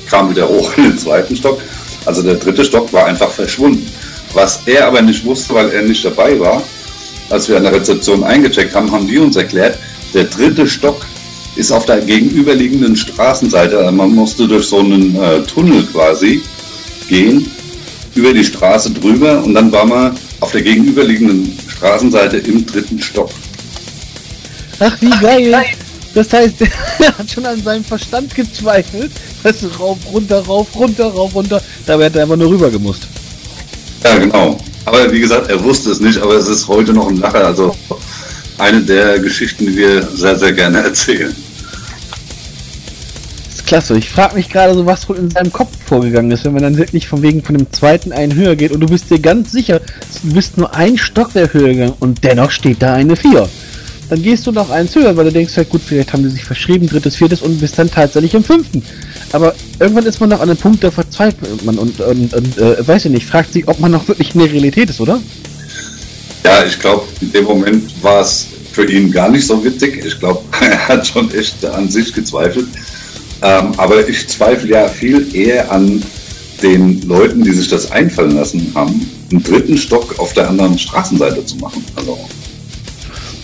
Kam wieder hoch in den zweiten Stock. Also der dritte Stock war einfach verschwunden. Was er aber nicht wusste, weil er nicht dabei war, als wir an der Rezeption eingecheckt haben, haben die uns erklärt, der dritte Stock ist auf der gegenüberliegenden Straßenseite. Man musste durch so einen äh, Tunnel quasi gehen, über die Straße drüber und dann war man auf der gegenüberliegenden Straßenseite im dritten Stock. Ach, wie geil! Das heißt, er hat schon an seinem Verstand gezweifelt. Weißt du, rauf, runter, rauf, runter, rauf, runter. Da wäre er einfach nur rüber gemusst. Ja, genau. Aber wie gesagt, er wusste es nicht, aber es ist heute noch ein Lacher. Also eine der Geschichten, die wir sehr, sehr gerne erzählen. Klasse. Ich frage mich gerade so, was wohl in seinem Kopf vorgegangen ist, wenn man dann wirklich von wegen von dem zweiten einen höher geht und du bist dir ganz sicher, du bist nur ein Stockwerk höher gegangen und dennoch steht da eine 4. Dann gehst du noch eins höher, weil du denkst halt, gut, vielleicht haben die sich verschrieben, drittes, viertes und bist dann tatsächlich im fünften. Aber irgendwann ist man noch an einem Punkt, da verzweifelt man und, und, und äh, weiß ich nicht, fragt sich, ob man noch wirklich in der Realität ist, oder? Ja, ich glaube, in dem Moment war es für ihn gar nicht so witzig. Ich glaube, er hat schon echt an sich gezweifelt. Ähm, aber ich zweifle ja viel eher an den Leuten, die sich das einfallen lassen haben, einen dritten Stock auf der anderen Straßenseite zu machen. Also,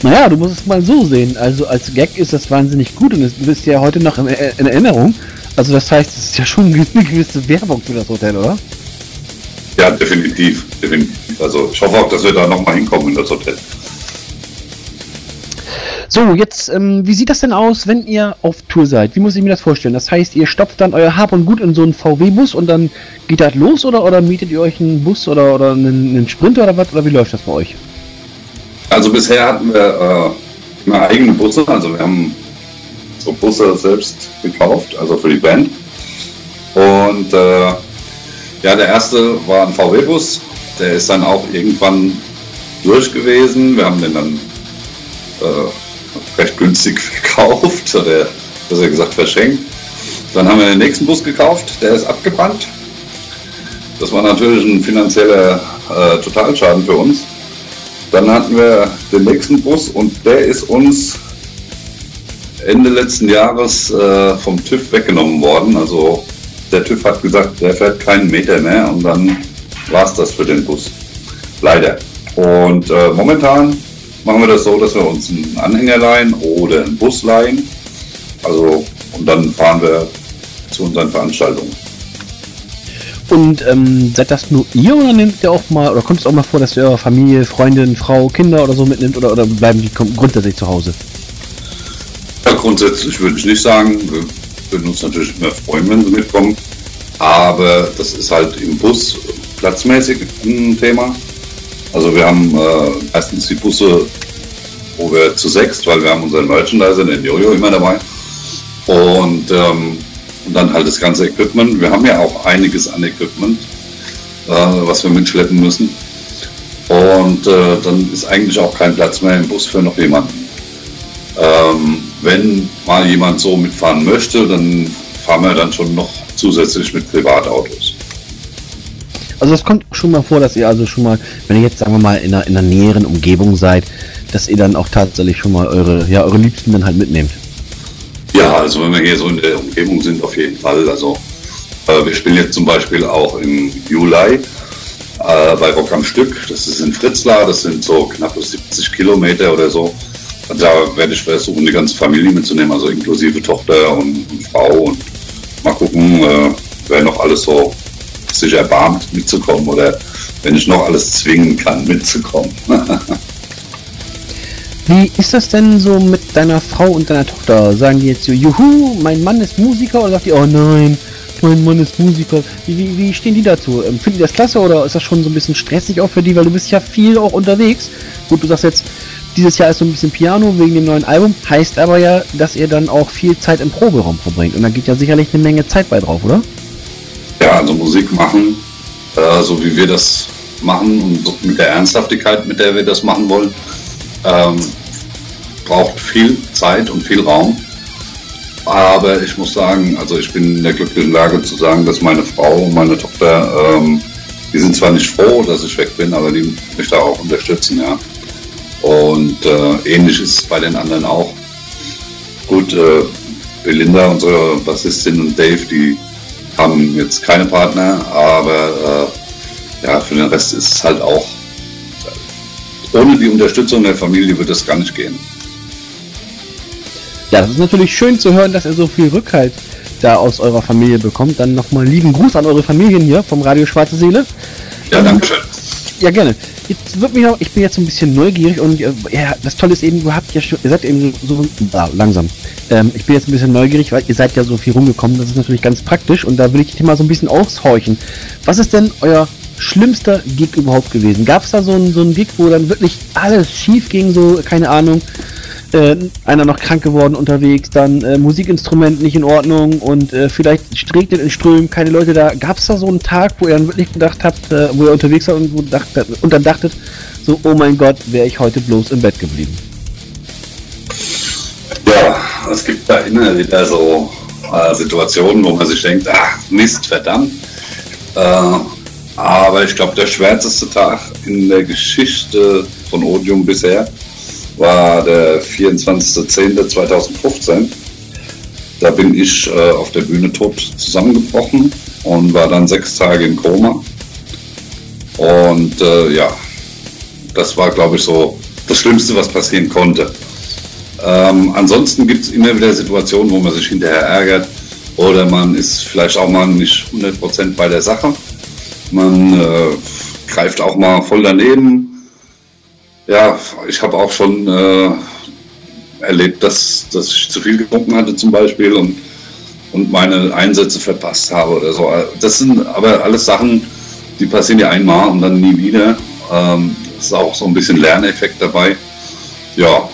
Naja, du musst es mal so sehen. Also als Gag ist das wahnsinnig gut und es bist ja heute noch in, in Erinnerung. Also das heißt, es ist ja schon eine gewisse Werbung für das Hotel, oder? ja, definitiv, definitiv. Also ich hoffe auch, dass wir da nochmal hinkommen in das Hotel. So, jetzt, ähm, wie sieht das denn aus, wenn ihr auf Tour seid? Wie muss ich mir das vorstellen? Das heißt, ihr stopft dann euer Hab und Gut in so einen VW-Bus und dann geht das los oder, oder mietet ihr euch einen Bus oder, oder einen, einen Sprinter oder was? Oder wie läuft das bei euch? Also bisher hatten wir äh, immer eigene Busse, also wir haben so Busse selbst gekauft, also für die Band. Und äh, ja, der erste war ein VW-Bus, der ist dann auch irgendwann durch gewesen. Wir haben den dann äh, recht günstig gekauft, oder besser gesagt verschenkt. Dann haben wir den nächsten Bus gekauft, der ist abgebrannt. Das war natürlich ein finanzieller äh, Totalschaden für uns. Dann hatten wir den nächsten Bus und der ist uns Ende letzten Jahres äh, vom TÜV weggenommen worden. Also der TÜV hat gesagt, der fährt keinen Meter mehr und dann war es das für den Bus. Leider. Und äh, momentan machen wir das so, dass wir uns einen Anhänger leihen oder einen Bus leihen. Also, und dann fahren wir zu unseren Veranstaltungen. Und ähm, seid das nur ihr oder nehmt ihr auch mal, oder kommt es auch mal vor, dass ihr eure Familie, Freundin, Frau, Kinder oder so mitnimmt oder, oder bleiben die grundsätzlich zu Hause? Ja, grundsätzlich würde ich nicht sagen. Wir würden uns natürlich immer freuen, wenn sie mitkommen. Aber das ist halt im Bus platzmäßig ein Thema. Also wir haben äh, erstens die Busse, wo wir zu sechs, weil wir haben unseren Merchandiser, den Jojo, immer dabei. Und ähm, und dann halt das ganze Equipment. Wir haben ja auch einiges an Equipment, äh, was wir mitschleppen müssen. Und äh, dann ist eigentlich auch kein Platz mehr im Bus für noch jemanden. Ähm, wenn mal jemand so mitfahren möchte, dann fahren wir dann schon noch zusätzlich mit Privatautos. Also es kommt schon mal vor, dass ihr also schon mal, wenn ihr jetzt sagen wir mal in einer, in einer näheren Umgebung seid, dass ihr dann auch tatsächlich schon mal eure, ja, eure Liebsten dann halt mitnehmt. Ja, also wenn wir hier so in der Umgebung sind, auf jeden Fall. Also äh, wir spielen jetzt zum Beispiel auch im Juli äh, bei Rock am Stück. Das ist in Fritzlar, das sind so knapp 70 Kilometer oder so. Da werde ich versuchen, die ganze Familie mitzunehmen, also inklusive Tochter und, und Frau und mal gucken, äh, wer noch alles so sich erbarmt mitzukommen oder wenn ich noch alles zwingen kann mitzukommen. Wie ist das denn so mit deiner Frau und deiner Tochter? Sagen die jetzt so, juhu, mein Mann ist Musiker oder sagt die, oh nein, mein Mann ist Musiker? Wie, wie, wie stehen die dazu? Ähm, finden die das klasse oder ist das schon so ein bisschen stressig auch für die, weil du bist ja viel auch unterwegs? Gut, du sagst jetzt, dieses Jahr ist so ein bisschen Piano wegen dem neuen Album, heißt aber ja, dass ihr dann auch viel Zeit im Proberaum verbringt und da geht ja sicherlich eine Menge Zeit bei drauf, oder? Also Musik machen, äh, so wie wir das machen und mit der Ernsthaftigkeit, mit der wir das machen wollen, ähm, braucht viel Zeit und viel Raum. Aber ich muss sagen, also ich bin in der glücklichen Lage zu sagen, dass meine Frau und meine Tochter, ähm, die sind zwar nicht froh, dass ich weg bin, aber die mich da auch unterstützen, ja. Und äh, ähnlich ist es bei den anderen auch. Gut, äh, Belinda, unsere Bassistin und Dave, die haben jetzt keine Partner, aber äh, ja, für den Rest ist es halt auch ohne die Unterstützung der Familie wird das gar nicht gehen. Ja, das ist natürlich schön zu hören, dass er so viel Rückhalt da aus eurer Familie bekommt. Dann nochmal lieben Gruß an eure Familien hier vom Radio Schwarze Seele. Ja, danke schön. Ja, gerne. Jetzt wird mich auch, ich bin jetzt ein bisschen neugierig und äh, ja, das Tolle ist eben, du habt ja schon, ihr seid eben so, so ah, langsam. Ähm, ich bin jetzt ein bisschen neugierig, weil ihr seid ja so viel rumgekommen, das ist natürlich ganz praktisch und da will ich dich mal so ein bisschen aushorchen. Was ist denn euer schlimmster Gig überhaupt gewesen? Gab es da so einen, so einen Gig, wo dann wirklich alles schief ging, so, keine Ahnung, äh, einer noch krank geworden unterwegs, dann äh, Musikinstrument nicht in Ordnung und äh, vielleicht regnet in Strömen, keine Leute da. Gab es da so einen Tag, wo ihr dann wirklich gedacht habt, äh, wo ihr unterwegs seid und, und dann dachtet, so, oh mein Gott, wäre ich heute bloß im Bett geblieben? Ja, es gibt da immer wieder so äh, Situationen, wo man sich denkt, ach Mist, verdammt. Äh, aber ich glaube, der schwärzeste Tag in der Geschichte von Odium bisher war der 24.10.2015. Da bin ich äh, auf der Bühne tot zusammengebrochen und war dann sechs Tage in Koma. Und äh, ja, das war, glaube ich, so das Schlimmste, was passieren konnte. Ähm, ansonsten gibt es immer wieder Situationen, wo man sich hinterher ärgert oder man ist vielleicht auch mal nicht 100% bei der Sache. Man äh, greift auch mal voll daneben ja, ich habe auch schon äh, erlebt, dass, dass ich zu viel getrunken hatte zum Beispiel und, und meine Einsätze verpasst habe oder so. Das sind aber alles Sachen, die passieren ja einmal und dann nie wieder. Ähm, ist auch so ein bisschen Lerneffekt dabei. Ja,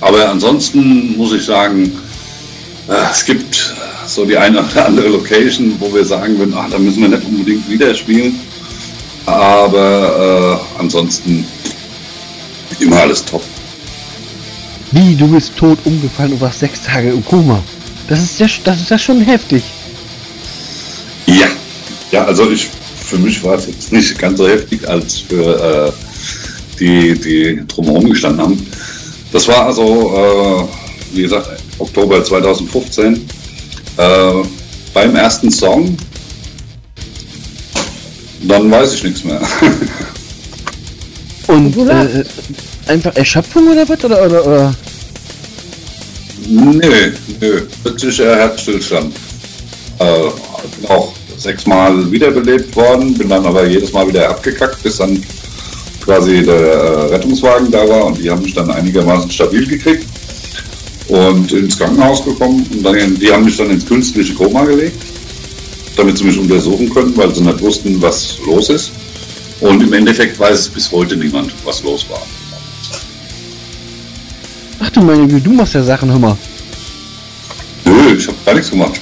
aber ansonsten muss ich sagen, äh, es gibt so die eine oder andere Location, wo wir sagen würden, ach, da müssen wir nicht unbedingt wieder spielen. Aber äh, ansonsten immer alles top. Wie, du bist tot umgefallen und warst sechs Tage im Koma. Das ist ja, das ist ja schon heftig. Ja, ja, also ich, für mich war es jetzt nicht ganz so heftig als für äh, die, die drumherum gestanden haben. Das war also, äh, wie gesagt, Oktober 2015. Äh, beim ersten Song, dann weiß ich nichts mehr. Und äh, einfach Erschöpfung oder was? Oder, oder, oder? Nö, nö. Plötzlicher Herzstillstand. Äh, auch sechsmal wiederbelebt worden, bin dann aber jedes Mal wieder abgekackt, bis dann quasi der äh, Rettungswagen da war und die haben mich dann einigermaßen stabil gekriegt und ins Krankenhaus gekommen und dann, die haben mich dann ins künstliche Koma gelegt, damit sie mich untersuchen können, weil sie nicht wussten, was los ist. Und im Endeffekt weiß es bis heute niemand, was los war. Ach du meine Güte, du machst ja Sachen, hör mal. Nö, ich habe gar nichts gemacht.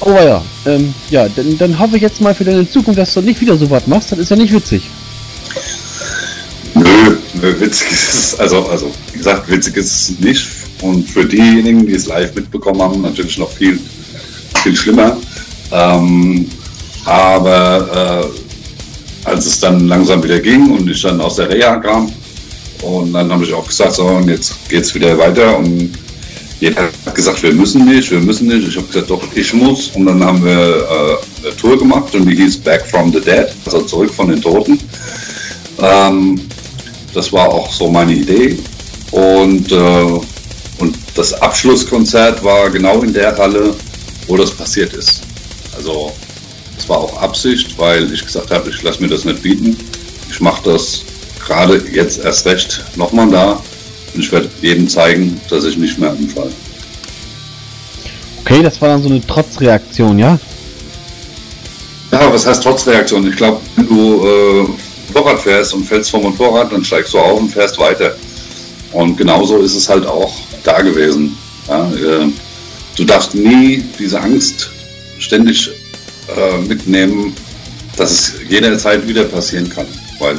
Oh ja, ähm, ja, dann, dann hoffe ich jetzt mal für deine Zukunft, dass du nicht wieder so was machst. Das ist ja nicht witzig. Nö, nö, witzig ist es, also, also, wie gesagt, witzig ist es nicht. Und für diejenigen, die es live mitbekommen haben, natürlich noch viel, viel schlimmer. Ähm, aber äh, als es dann langsam wieder ging und ich dann aus der Reha kam, und dann habe ich auch gesagt, so, und jetzt geht's wieder weiter. Und jeder hat gesagt, wir müssen nicht, wir müssen nicht. Ich habe gesagt, doch, ich muss. Und dann haben wir äh, eine Tour gemacht und die hieß Back from the Dead, also zurück von den Toten. Ähm, das war auch so meine Idee. Und, äh, und das Abschlusskonzert war genau in der Halle, wo das passiert ist. Also es war auch Absicht, weil ich gesagt habe, ich lasse mir das nicht bieten. Ich mache das gerade jetzt erst recht nochmal da und ich werde jedem zeigen, dass ich nicht mehr umfalle. Okay, das war dann so eine Trotzreaktion, ja? Ja, was heißt Trotzreaktion? Ich glaube, wenn du äh, Motorrad fährst und fällst vom Motorrad, dann steigst du auf und fährst weiter. Und genauso ist es halt auch da gewesen. Ja, äh, du darfst nie diese Angst ständig äh, mitnehmen, dass es jederzeit wieder passieren kann. Weil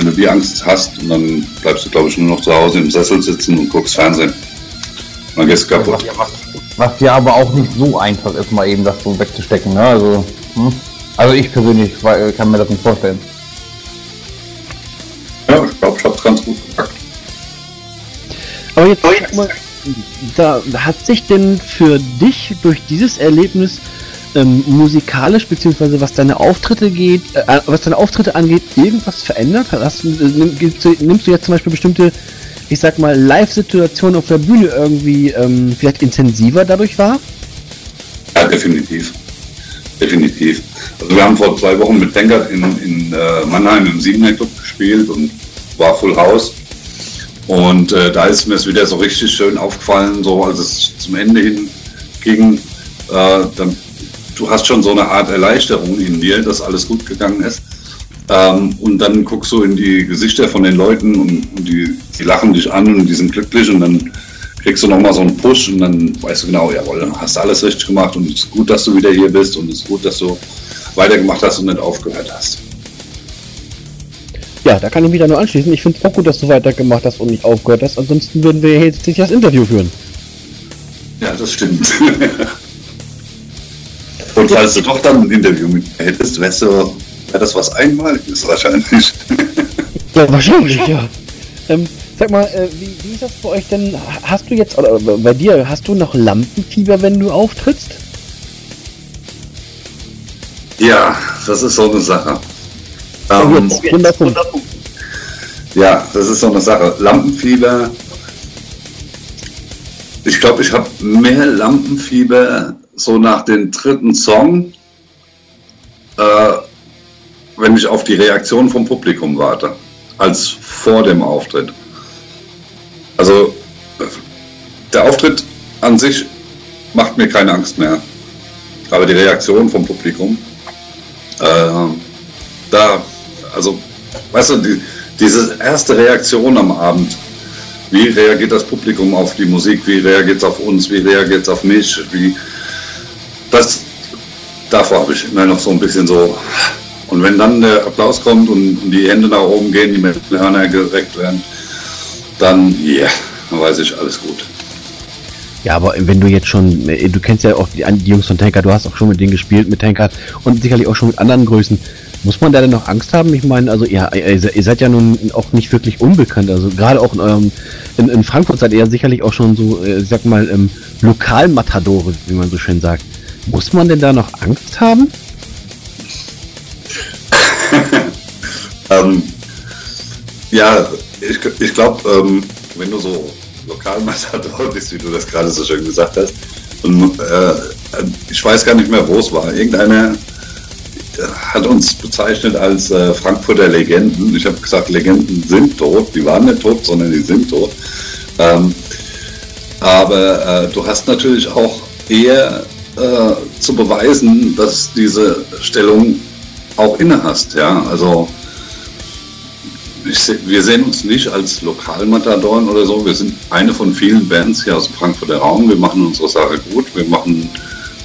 wenn du die Angst hast, dann bleibst du, glaube ich, nur noch zu Hause im Sessel sitzen und guckst Fernsehen. Und dann gehst du kaputt. Was, was ja aber auch nicht so einfach ist, mal eben das so wegzustecken. Ne? Also, hm? also ich persönlich kann mir das nicht vorstellen. Ja, ich glaube, ich habe es ganz gut gepackt. Aber jetzt oh, mal, da hat sich denn für dich durch dieses Erlebnis ähm, musikalisch beziehungsweise was deine Auftritte geht, äh, was deine Auftritte angeht, irgendwas verändert? Hast, äh, nimmst, du, nimmst du jetzt zum Beispiel bestimmte, ich sag mal, Live-Situationen auf der Bühne irgendwie ähm, vielleicht intensiver dadurch wahr? Ja, definitiv. Definitiv. Also wir haben vor zwei Wochen mit Denkert in, in äh, Mannheim im Siebener Club gespielt und war Full House. Und äh, da ist mir es wieder so richtig schön aufgefallen, so als es zum Ende hin ging, äh, dann du hast schon so eine Art Erleichterung in dir, dass alles gut gegangen ist. Ähm, und dann guckst du in die Gesichter von den Leuten und, und die, die, lachen dich an und die sind glücklich und dann kriegst du nochmal so einen Push und dann weißt du genau, jawohl, hast alles richtig gemacht und es ist gut, dass du wieder hier bist und es ist gut, dass du weitergemacht hast und nicht aufgehört hast. Ja, da kann ich mich da nur anschließen. Ich finde es auch gut, dass du weitergemacht hast und nicht aufgehört hast. Ansonsten würden wir jetzt nicht das Interview führen. Ja, das stimmt. Und falls du doch dann ein Interview mit mir hättest, wärst du, wäre das was Einmaliges wahrscheinlich. Ja, wahrscheinlich, ja. Ähm, sag mal, äh, wie, wie ist das bei euch denn? Hast du jetzt, oder bei dir, hast du noch Lampenfieber, wenn du auftrittst? Ja, das ist so eine Sache. Ähm, ja, das ist so eine Sache. Lampenfieber. Ich glaube, ich habe mehr Lampenfieber so nach dem dritten Song, äh, wenn ich auf die Reaktion vom Publikum warte, als vor dem Auftritt. Also der Auftritt an sich macht mir keine Angst mehr. Aber die Reaktion vom Publikum, äh, da, also, weißt du, die, diese erste Reaktion am Abend, wie reagiert das Publikum auf die Musik, wie reagiert es auf uns, wie reagiert es auf mich, wie, das, davor habe ich immer noch so ein bisschen so. Und wenn dann der Applaus kommt und die Hände nach oben gehen, die mit Hörner gereckt werden, dann, ja, yeah, dann weiß ich, alles gut. Ja, aber wenn du jetzt schon, du kennst ja auch die, die Jungs von Tanker, du hast auch schon mit denen gespielt, mit Tanker und sicherlich auch schon mit anderen Größen. Muss man da denn noch Angst haben? Ich meine, also ja, ihr seid ja nun auch nicht wirklich unbekannt. Also gerade auch in eurem, in, in Frankfurt seid ihr ja sicherlich auch schon so, äh, ich sag mal, ähm, Lokalmatadore, wie man so schön sagt. Muss man denn da noch Angst haben? Ähm, ja, ich, ich glaube, ähm, wenn du so Lokalmatador bist, wie du das gerade so schön gesagt hast, und, äh, ich weiß gar nicht mehr, wo es war. Irgendeiner hat uns bezeichnet als äh, Frankfurter Legenden. Ich habe gesagt, Legenden sind tot. Die waren nicht tot, sondern die sind tot. Ähm, aber äh, du hast natürlich auch eher äh, zu beweisen, dass diese Stellung auch inne hast. Ja? Also ich, wir sehen uns nicht als Lokalmatadoren oder so. Wir sind eine von vielen Bands hier aus dem Frankfurter Raum. Wir machen unsere Sache gut. Wir machen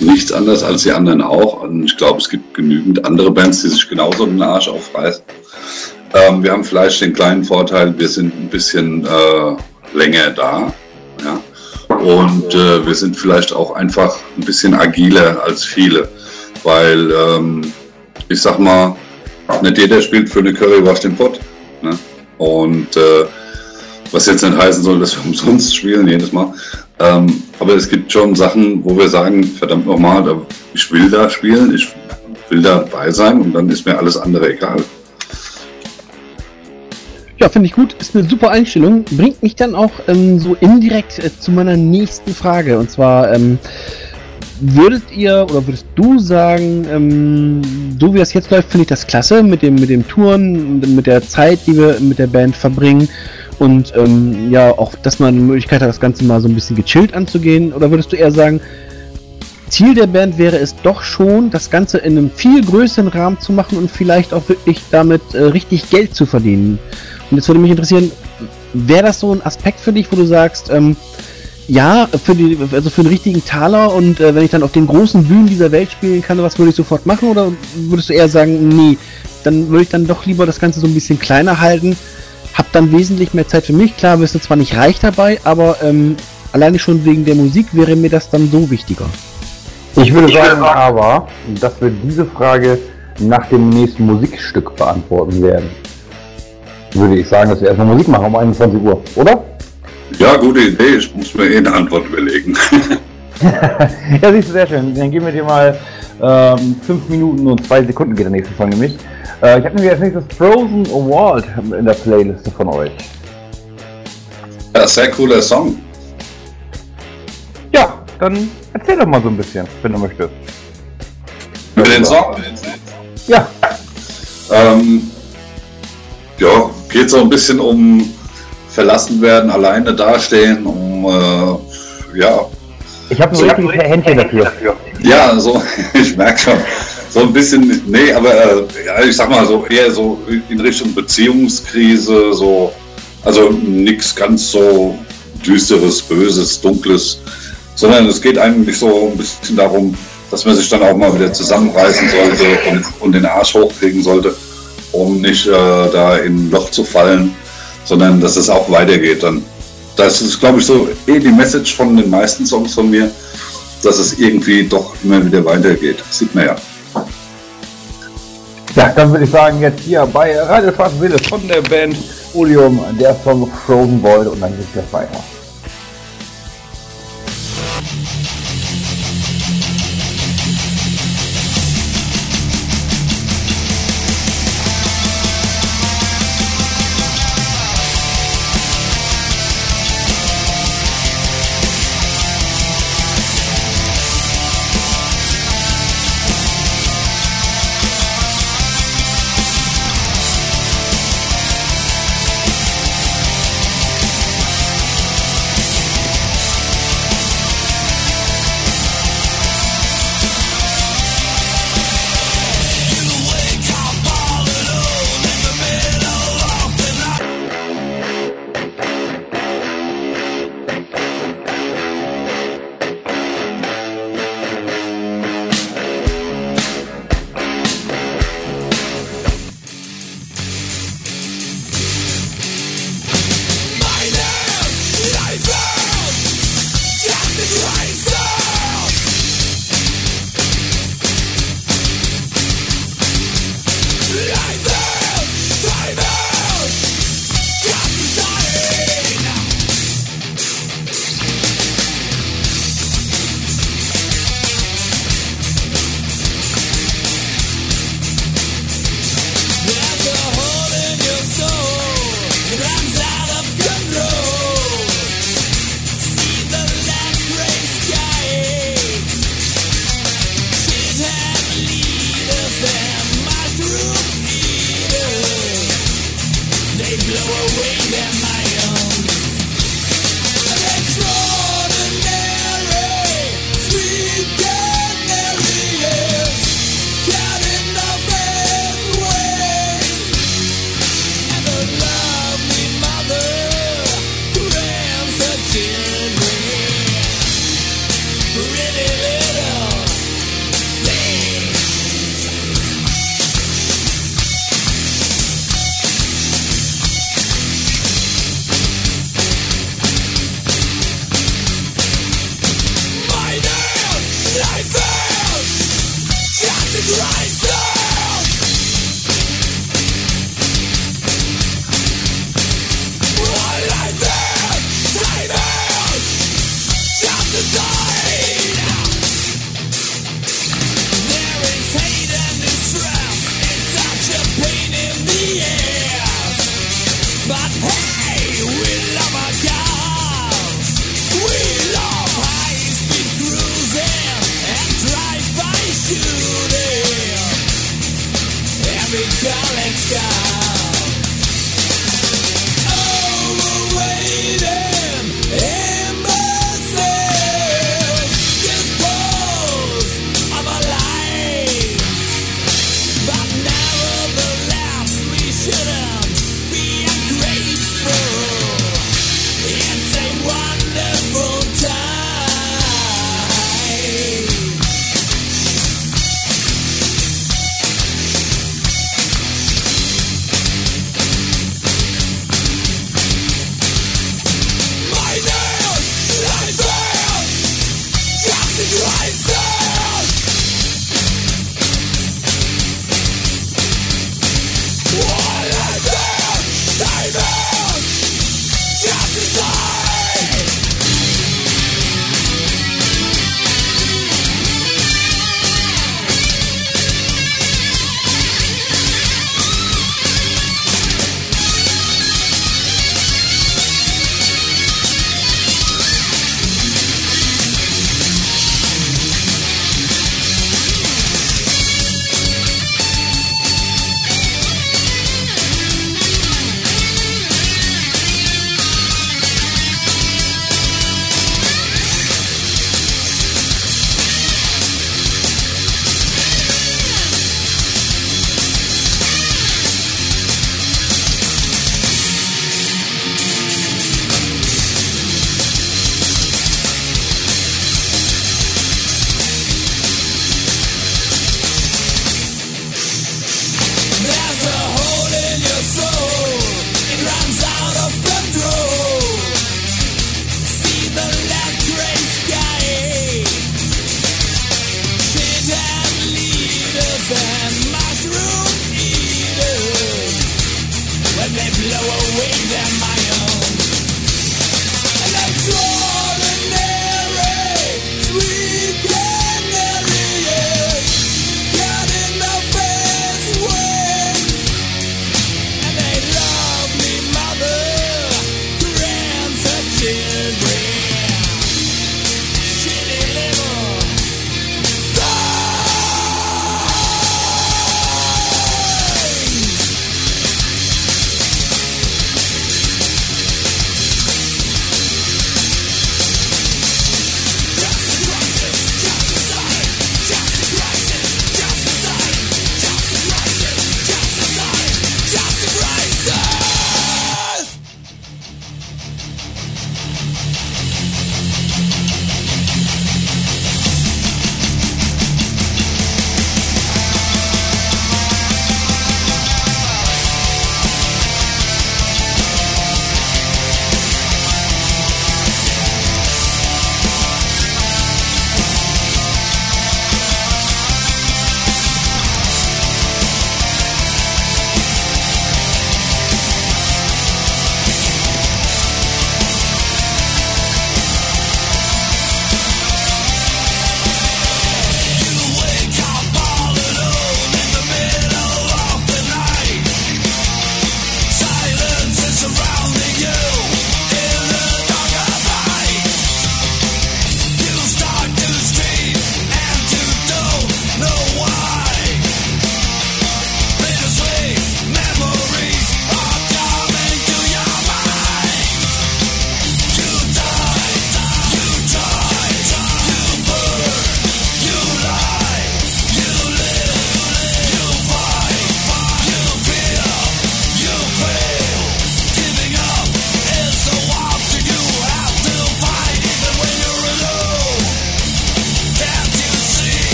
nichts anderes als die anderen auch. Und ich glaube, es gibt genügend andere Bands, die sich genauso den Arsch aufreißen. Ähm, wir haben vielleicht den kleinen Vorteil, wir sind ein bisschen äh, länger da. Ja? Und äh, wir sind vielleicht auch einfach ein bisschen agiler als viele. Weil ähm, ich sag mal, nicht jeder spielt für eine Currywurst den Pott. Ne? Und äh, was jetzt nicht heißen soll, dass wir umsonst spielen jedes Mal. Ähm, aber es gibt schon Sachen, wo wir sagen, verdammt nochmal, ich will da spielen, ich will dabei sein und dann ist mir alles andere egal. Ja, finde ich gut. Ist eine super Einstellung. Bringt mich dann auch ähm, so indirekt äh, zu meiner nächsten Frage. Und zwar, ähm, würdet ihr oder würdest du sagen, ähm, so wie das jetzt läuft, finde ich das klasse mit dem, mit dem Touren, mit der Zeit, die wir mit der Band verbringen und ähm, ja, auch, dass man die Möglichkeit hat, das Ganze mal so ein bisschen gechillt anzugehen? Oder würdest du eher sagen, Ziel der Band wäre es doch schon, das Ganze in einem viel größeren Rahmen zu machen und vielleicht auch wirklich damit äh, richtig Geld zu verdienen? Und jetzt würde mich interessieren, wäre das so ein Aspekt für dich, wo du sagst, ähm, ja, für die, also für einen richtigen Taler und äh, wenn ich dann auf den großen Bühnen dieser Welt spielen kann, was würde ich sofort machen? Oder würdest du eher sagen, nee, dann würde ich dann doch lieber das Ganze so ein bisschen kleiner halten, hab dann wesentlich mehr Zeit für mich. Klar, bist du zwar nicht reich dabei, aber ähm, alleine schon wegen der Musik wäre mir das dann so wichtiger. Ich würde sagen, aber, dass wir diese Frage nach dem nächsten Musikstück beantworten werden. Würde ich sagen, dass wir erstmal Musik machen um 21 Uhr, oder? Ja, gute Idee. Ich muss mir eh eine Antwort überlegen. ja, siehst du, sehr schön. Dann geben wir dir mal ähm, 5 Minuten und 2 Sekunden geht der nächste Song nämlich. Äh, ich habe nämlich als nächstes Frozen Award in der Playliste von euch. Ja, sehr cooler Song. Dann erzähl doch mal so ein bisschen, wenn du möchtest. Über den Song? Ja. Ähm, ja, geht so ein bisschen um verlassen werden, alleine dastehen, um äh, ja. Ich habe so ein Händchen dafür. Ja, so, ich merke schon. So ein bisschen, nee, aber äh, ja, ich sag mal so eher so in Richtung Beziehungskrise, so, also nichts ganz so düsteres, böses, dunkles, sondern es geht eigentlich so ein bisschen darum, dass man sich dann auch mal wieder zusammenreißen sollte und, und den Arsch hochkriegen sollte, um nicht äh, da in ein Loch zu fallen sondern dass es auch weitergeht. Dann, das ist, glaube ich, so eh die Message von den meisten Songs von mir, dass es irgendwie doch immer wieder weitergeht. Das sieht man ja. Ja, dann würde ich sagen, jetzt hier bei Radio Schwarze von der Band Ulium, der Song Frozen Void und dann geht es weiter.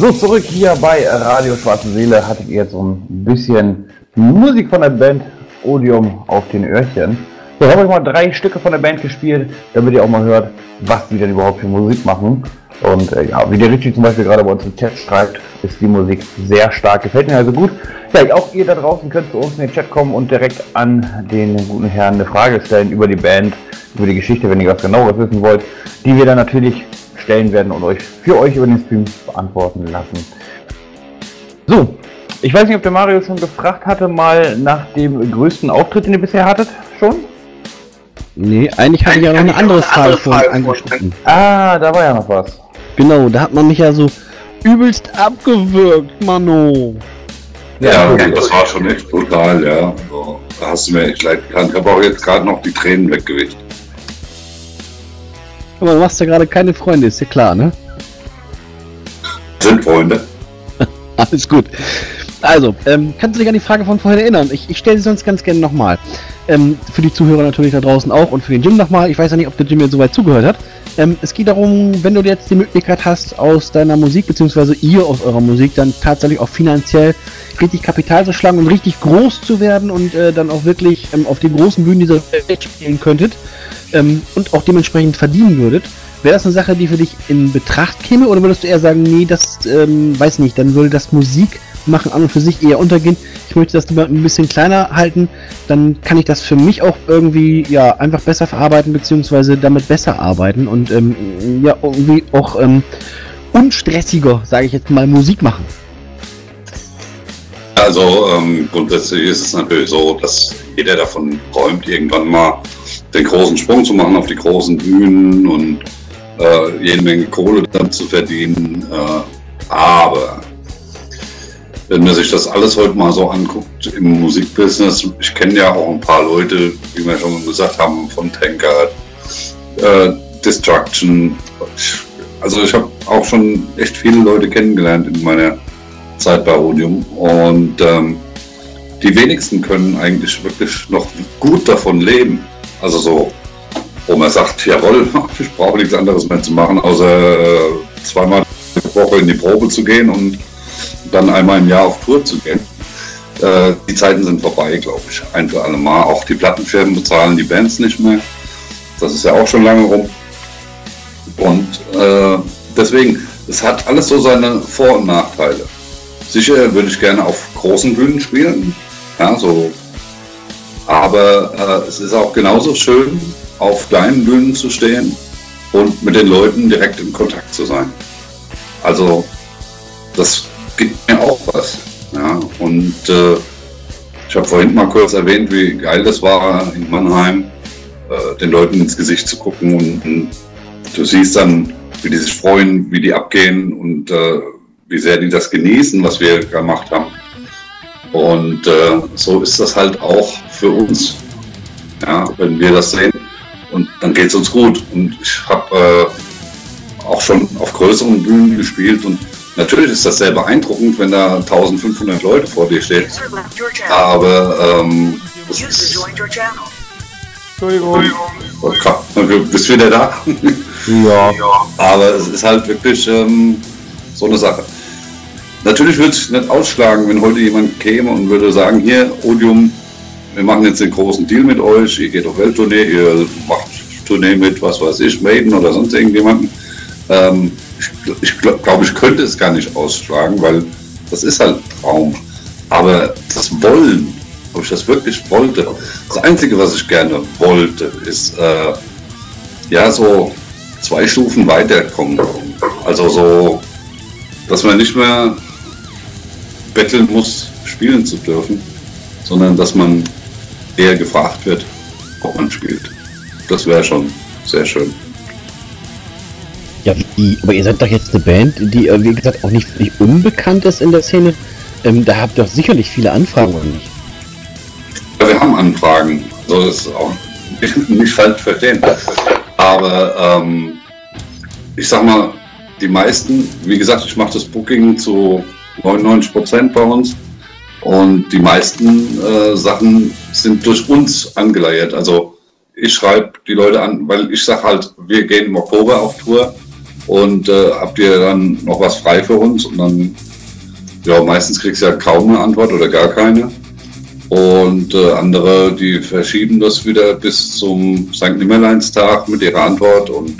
So, zurück hier bei Radio Schwarze Seele hattet ihr jetzt so ein bisschen Musik von der Band Odium auf den Öhrchen. So, habe ich mal drei Stücke von der Band gespielt, damit ihr auch mal hört, was die denn überhaupt für Musik machen. Und äh, ja, wie der Richie zum Beispiel gerade bei uns im Chat schreibt, ist die Musik sehr stark. Gefällt mir also gut. Ja, auch ihr da draußen könnt zu uns in den Chat kommen und direkt an den guten Herrn eine Frage stellen über die Band, über die Geschichte, wenn ihr was genaueres wissen wollt, die wir dann natürlich stellen werden und euch für euch über den Stream beantworten lassen. So, ich weiß nicht, ob der Mario schon gefragt hatte, mal nach dem größten Auftritt, den ihr bisher hattet, schon? Nee, eigentlich hatte ich ja noch eine andere Frage vorhin angesprochen. Ah, da war ja noch was. Genau, da hat man mich ja so übelst abgewürgt, Mano. Ja, ja das war schon echt brutal, ja. So, da hast du mir echt leid getan. Ich habe auch jetzt gerade noch die Tränen weggewischt. Aber du machst ja gerade keine Freunde, ist ja klar, ne? Sind Freunde. Alles gut. Also, ähm, kannst du dich an die Frage von vorhin erinnern? Ich, ich stelle sie sonst ganz gerne nochmal. Ähm, für die Zuhörer natürlich da draußen auch und für den Jim nochmal. Ich weiß ja nicht, ob der Jim jetzt soweit zugehört hat. Ähm, es geht darum, wenn du jetzt die Möglichkeit hast, aus deiner Musik, beziehungsweise ihr aus eurer Musik, dann tatsächlich auch finanziell richtig Kapital zu schlagen und richtig groß zu werden und äh, dann auch wirklich ähm, auf den großen Bühnen dieser Welt spielen könntet ähm, und auch dementsprechend verdienen würdet, wäre das eine Sache, die für dich in Betracht käme oder würdest du eher sagen, nee, das ähm, weiß nicht, dann würde das Musik machen an und für sich eher untergehen. Ich möchte das ein bisschen kleiner halten, dann kann ich das für mich auch irgendwie ja einfach besser verarbeiten beziehungsweise damit besser arbeiten und ähm, ja irgendwie auch ähm, unstressiger, sage ich jetzt mal, Musik machen. Also ähm, grundsätzlich ist es natürlich so, dass jeder davon träumt, irgendwann mal den großen Sprung zu machen auf die großen Bühnen und äh, jede Menge Kohle dann zu verdienen. Äh, aber wenn man sich das alles heute mal so anguckt im Musikbusiness, ich kenne ja auch ein paar Leute, wie wir schon gesagt haben, von Tankard, äh, Destruction. Also ich habe auch schon echt viele Leute kennengelernt in meiner Zeit bei Odium und ähm, die wenigsten können eigentlich wirklich noch gut davon leben. Also so, wo man sagt, jawohl, ich brauche nichts anderes mehr zu machen, außer äh, zweimal die Woche in die Probe zu gehen und dann einmal im Jahr auf Tour zu gehen. Äh, die Zeiten sind vorbei, glaube ich. Ein für alle Mal. Auch die Plattenfirmen bezahlen die Bands nicht mehr. Das ist ja auch schon lange rum. Und äh, deswegen, es hat alles so seine Vor- und Nachteile. Sicher würde ich gerne auf großen Bühnen spielen. Ja, so. Aber äh, es ist auch genauso schön, auf kleinen Bühnen zu stehen und mit den Leuten direkt in Kontakt zu sein. Also das gibt mir auch was. Ja, und äh, ich habe vorhin mal kurz erwähnt, wie geil das war in Mannheim, äh, den Leuten ins Gesicht zu gucken und, und, du siehst dann, wie die sich freuen, wie die abgehen und äh, wie sehr die das genießen, was wir gemacht haben. Und äh, so ist das halt auch für uns. Ja, wenn wir das sehen und dann geht es uns gut. Und ich habe äh, auch schon auf größeren Bühnen gespielt und Natürlich ist das sehr beeindruckend, wenn da 1500 Leute vor dir stehen. Aber ähm, Entschuldigung. Okay, du bist wieder da? Ja. Aber es ist halt wirklich ähm, so eine Sache. Natürlich würde es nicht ausschlagen, wenn heute jemand käme und würde sagen, hier, Odium, wir machen jetzt den großen Deal mit euch, ihr geht auf Welttournee, ihr macht Tournee mit, was weiß ich, Maiden oder sonst irgendjemanden. Ähm, ich, ich glaube, glaub, ich könnte es gar nicht ausschlagen, weil das ist halt Traum. Aber das Wollen, ob ich das wirklich wollte, das Einzige, was ich gerne wollte, ist äh, ja so zwei Stufen weiterkommen. Also so, dass man nicht mehr betteln muss, spielen zu dürfen, sondern dass man eher gefragt wird, ob man spielt. Das wäre schon sehr schön. Ja, wie, aber ihr seid doch jetzt eine Band, die, äh, wie gesagt, auch nicht, nicht unbekannt ist in der Szene. Ähm, da habt ihr doch sicherlich viele Anfragen, oder nicht? Ja, wir haben Anfragen. So ist auch nicht falsch verstehen. Aber ähm, ich sag mal, die meisten, wie gesagt, ich mache das Booking zu 99 Prozent bei uns. Und die meisten äh, Sachen sind durch uns angeleiert. Also ich schreibe die Leute an, weil ich sage halt, wir gehen im Oktober auf Tour und äh, habt ihr dann noch was frei für uns? Und dann, ja, meistens kriegst du ja kaum eine Antwort oder gar keine. Und äh, andere, die verschieben das wieder bis zum St. Nimmerleinstag mit ihrer Antwort und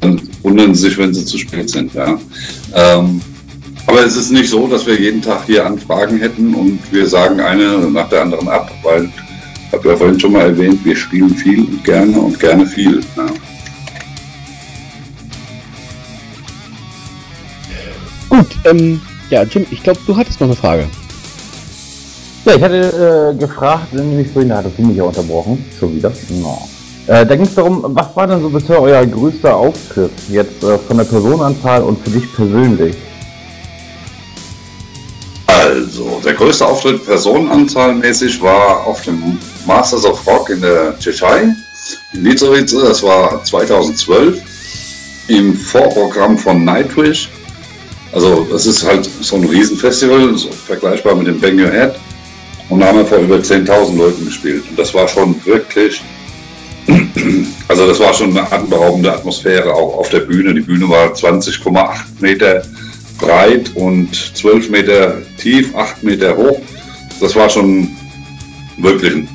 dann wundern sie sich, wenn sie zu spät sind. Ja. Ähm, aber es ist nicht so, dass wir jeden Tag hier Anfragen hätten und wir sagen eine nach der anderen ab, weil, ich habe ja vorhin schon mal erwähnt, wir spielen viel und gerne und gerne viel. Ja. Gut, ähm, ja, Jim, ich glaube, du hattest noch eine Frage. Ja, ich hatte äh, gefragt, nämlich vorhin, da hattest du mich ja unterbrochen, schon wieder. No. Äh, da ging es darum, was war denn so bisher euer größter Auftritt, jetzt äh, von der Personenanzahl und für dich persönlich? Also, der größte Auftritt personenanzahlmäßig war auf dem Masters of Rock in der Tschechei, in Mitrovice, das war 2012, im Vorprogramm von Nightwish. Also, das ist halt so ein Riesenfestival, so vergleichbar mit dem Bang Your Head. Und da haben wir vor über 10.000 Leuten gespielt. Und das war schon wirklich, also das war schon eine atemberaubende Atmosphäre auch auf der Bühne. Die Bühne war 20,8 Meter breit und 12 Meter tief, 8 Meter hoch. Das war schon wirklich ein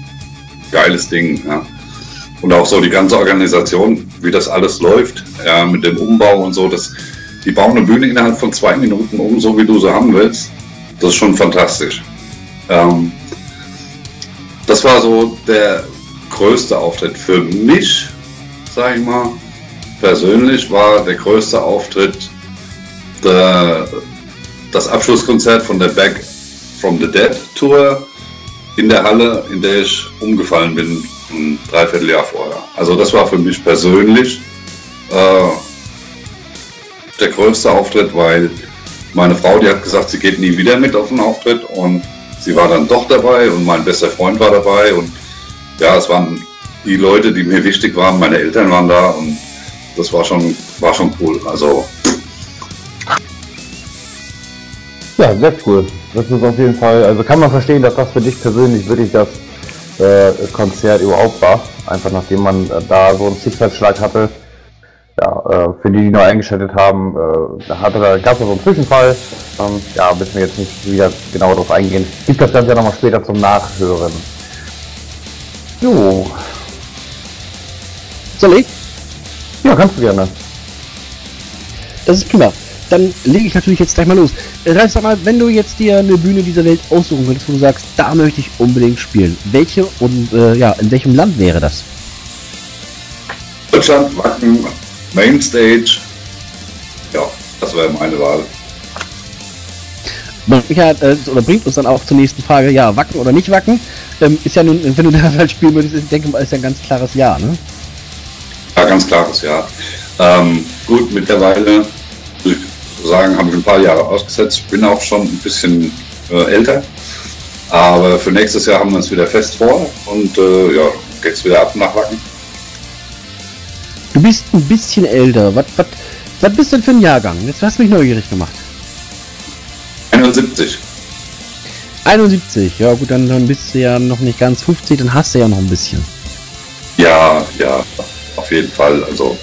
geiles Ding. Ja. Und auch so die ganze Organisation, wie das alles läuft, ja, mit dem Umbau und so. Das, die bauen eine Bühne innerhalb von zwei Minuten um, so wie du sie haben willst. Das ist schon fantastisch. Ähm, das war so der größte Auftritt. Für mich, sag ich mal, persönlich war der größte Auftritt der, das Abschlusskonzert von der Back from the Dead Tour in der Halle, in der ich umgefallen bin, ein Dreivierteljahr vorher. Also das war für mich persönlich äh, der größte Auftritt, weil meine Frau, die hat gesagt, sie geht nie wieder mit auf den Auftritt und sie war dann doch dabei und mein bester Freund war dabei und ja, es waren die Leute, die mir wichtig waren, meine Eltern waren da und das war schon, war schon cool. Also ja, sehr cool. Das ist auf jeden Fall, also kann man verstehen, dass das für dich persönlich wirklich das äh, Konzert überhaupt war. Einfach nachdem man äh, da so einen Schicksalsschlag hatte. Ja, äh, für die, die noch eingeschaltet haben, äh, da hatte da gab es so einen Zwischenfall. Ähm, ja, müssen wir jetzt nicht wieder genau darauf eingehen. Gibt das Ganze ja nochmal später zum Nachhören. Jo. Soll ich? Ja, kannst du gerne. Das ist prima. Dann lege ich natürlich jetzt gleich mal los. Ralf, sag mal, wenn du jetzt dir eine Bühne dieser Welt aussuchen könntest, wo du sagst, da möchte ich unbedingt spielen, welche und äh, ja, in welchem Land wäre das? Deutschland, Wacken, Mainstage. Ja, das wäre meine Wahl. Ja, äh, oder bringt uns dann auch zur nächsten Frage, ja, Wacken oder nicht Wacken? Ähm, ist ja nun, wenn du da halt spielen würdest, ich denke mal, ist ja ein ganz klares Ja, ne? Ja, ganz klares Ja. Ähm, gut, mittlerweile, sagen, habe ich ein paar Jahre ausgesetzt, bin auch schon ein bisschen äh, älter. Aber für nächstes Jahr haben wir uns wieder fest vor und äh, ja, geht's wieder ab nach Wacken. Du bist ein bisschen älter. Was, was, was bist du denn für ein Jahrgang? Jetzt hast du mich neugierig gemacht. 71. 71, ja gut, dann, dann bist du ja noch nicht ganz 50, dann hast du ja noch ein bisschen. Ja, ja, auf jeden Fall. Also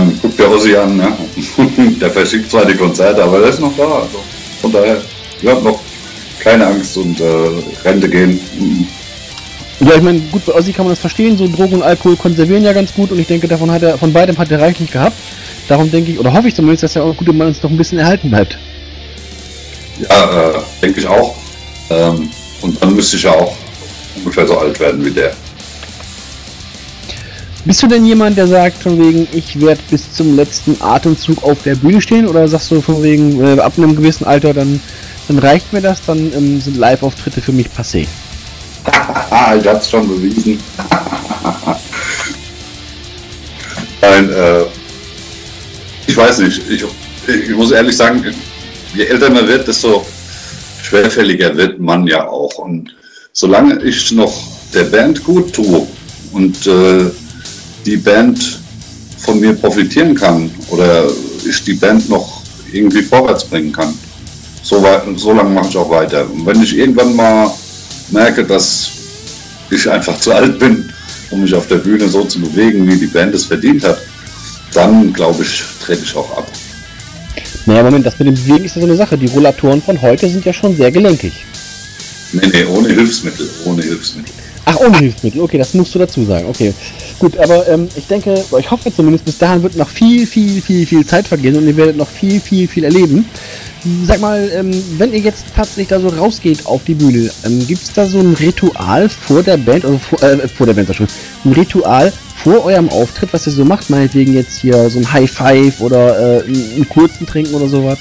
man guckt der Ossi an, ne? der verschickt zwar die Konzerte, aber der ist noch da. Also von daher, ich habe noch keine Angst und äh, Rente gehen. Ja, ich meine, gut, bei Ossi kann man das verstehen, so Drogen und Alkohol konservieren ja ganz gut und ich denke, davon hat er, von beidem hat er reichlich gehabt. Darum denke ich, oder hoffe ich zumindest, dass der auch gute Mann uns noch ein bisschen erhalten bleibt. Ja, äh, denke ich auch. Ähm, und dann müsste ich ja auch ungefähr so alt werden wie der. Bist du denn jemand, der sagt, von wegen, ich werde bis zum letzten Atemzug auf der Bühne stehen? Oder sagst du von wegen, äh, ab einem gewissen Alter, dann, dann reicht mir das, dann ähm, sind Live-Auftritte für mich passé? ich hab's schon bewiesen. Nein, äh, ich weiß nicht. Ich, ich muss ehrlich sagen, je älter man wird, desto schwerfälliger wird man ja auch. Und solange ich noch der Band gut tue und äh, die Band von mir profitieren kann oder ich die Band noch irgendwie vorwärts bringen kann. So, weit, so lange mache ich auch weiter. Und wenn ich irgendwann mal merke, dass ich einfach zu alt bin, um mich auf der Bühne so zu bewegen, wie die Band es verdient hat, dann glaube ich, trete ich auch ab. Naja, Moment, das mit dem Bewegen ist ja so eine Sache. Die Rollatoren von heute sind ja schon sehr gelenkig. Nee, nee, ohne Hilfsmittel, ohne Hilfsmittel. Ach, ohne Hilfsmittel, okay, das musst du dazu sagen. Okay, gut, aber ähm, ich denke, ich hoffe zumindest, bis dahin wird noch viel, viel, viel, viel Zeit vergehen und ihr werdet noch viel, viel, viel erleben. Sag mal, ähm, wenn ihr jetzt tatsächlich da so rausgeht auf die Bühne, ähm, gibt es da so ein Ritual vor der Band, also vor, äh, vor der Band, schon, ein Ritual vor eurem Auftritt, was ihr so macht, meinetwegen jetzt hier so ein High Five oder äh, einen kurzen Trinken oder sowas?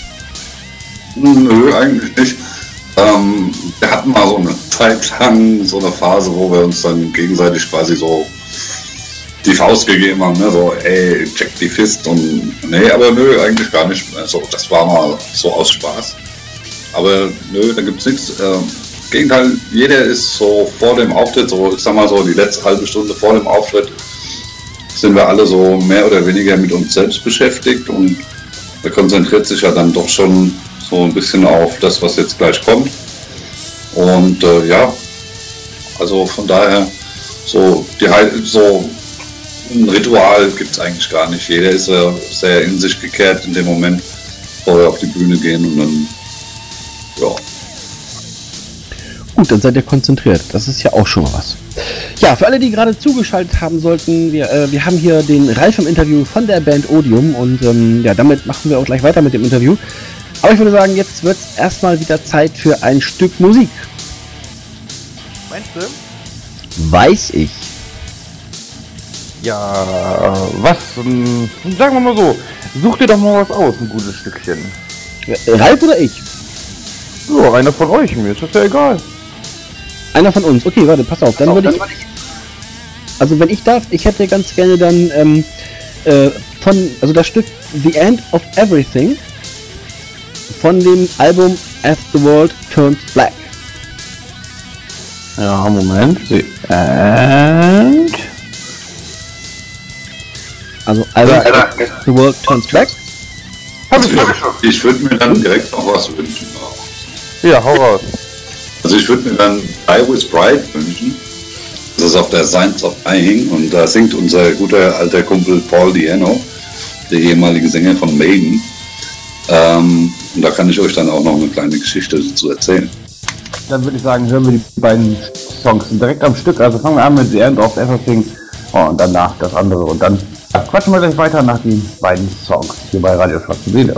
Nö, eigentlich nicht. Ähm, wir hatten mal so eine Zeit lang so eine Phase, wo wir uns dann gegenseitig quasi so die Faust gegeben haben, ne? so, ey, check die Fist und, nee, aber nö, eigentlich gar nicht. Also, das war mal so aus Spaß. Aber nö, da gibt's nichts. Äh, Gegenteil, jeder ist so vor dem Auftritt, so, ich sag mal so, die letzte halbe Stunde vor dem Auftritt sind wir alle so mehr oder weniger mit uns selbst beschäftigt und er konzentriert sich ja dann doch schon so ein bisschen auf das, was jetzt gleich kommt. Und äh, ja, also von daher, so, die, so ein Ritual gibt es eigentlich gar nicht. Jeder ist äh, sehr in sich gekehrt in dem Moment, bevor wir auf die Bühne gehen und dann, ja. Gut, dann seid ihr konzentriert. Das ist ja auch schon mal was. Ja, für alle, die gerade zugeschaltet haben sollten, wir, äh, wir haben hier den Ralf im Interview von der Band Odium und ähm, ja, damit machen wir auch gleich weiter mit dem Interview. Aber ich würde sagen, jetzt wird es erstmal wieder Zeit für ein Stück Musik. Meinst du? Weiß ich. Ja, was? Ähm, sagen wir mal so, such dir doch mal was aus, ein gutes Stückchen. Ralf oder ich? Ja, einer von euch, mir ist das ja egal. Einer von uns. Okay, warte, pass auf. Dann würde ich. Also wenn ich darf, ich hätte ganz gerne dann ähm, äh, von, also das Stück The End of Everything von dem Album As the World Turns Black. Ja, Moment. The End. Also Album As the World Turns Black. Also ich, ich würde mir dann direkt noch was wünschen. Ja, hau raus. Also ich würde mir dann I Was Bright wünschen. Das ist auf der Science of Dying und da singt unser guter alter Kumpel Paul Diano, der ehemalige Sänger von Maiden. Ähm, und da kann ich euch dann auch noch eine kleine Geschichte dazu erzählen. Dann würde ich sagen, hören wir die beiden Songs direkt am Stück. Also fangen wir an mit The End of Everything oh, und danach das andere. Und dann quatschen wir gleich weiter nach den beiden Songs hier bei Radio Schwarze Seele.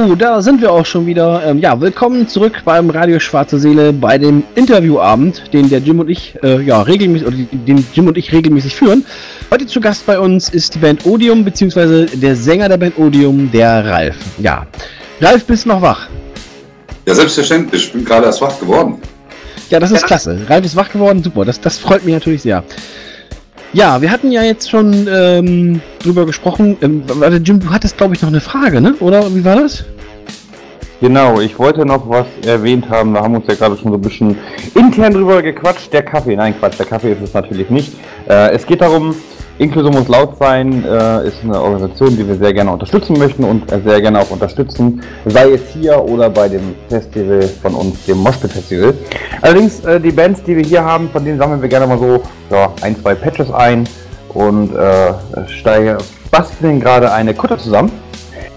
Da sind wir auch schon wieder. Ähm, ja, willkommen zurück beim Radio Schwarze Seele bei dem Interviewabend, den der Jim und ich äh, ja regelmäßig oder den Jim und ich regelmäßig führen. Heute zu Gast bei uns ist die Band Odium beziehungsweise der Sänger der Band Odium, der Ralf. Ja, Ralf, bist du noch wach? Ja, selbstverständlich. Ich bin gerade erst wach geworden. Ja, das ist klasse. Ralf ist wach geworden, super. Das, das freut mich natürlich sehr. Ja, wir hatten ja jetzt schon ähm, drüber gesprochen. Ähm, warte, Jim, du hattest, glaube ich, noch eine Frage, ne? Oder wie war das? Genau, ich wollte noch was erwähnt haben. Wir haben uns ja gerade schon so ein bisschen intern drüber gequatscht. Der Kaffee, nein, Quatsch, der Kaffee ist es natürlich nicht. Äh, es geht darum, Inklusion muss laut sein, äh, ist eine Organisation, die wir sehr gerne unterstützen möchten und sehr gerne auch unterstützen, sei es hier oder bei dem Festival von uns, dem Moshpit Festival. Allerdings, äh, die Bands, die wir hier haben, von denen sammeln wir gerne mal so ja, ein, zwei Patches ein und äh, steige, basteln gerade eine Kutte zusammen.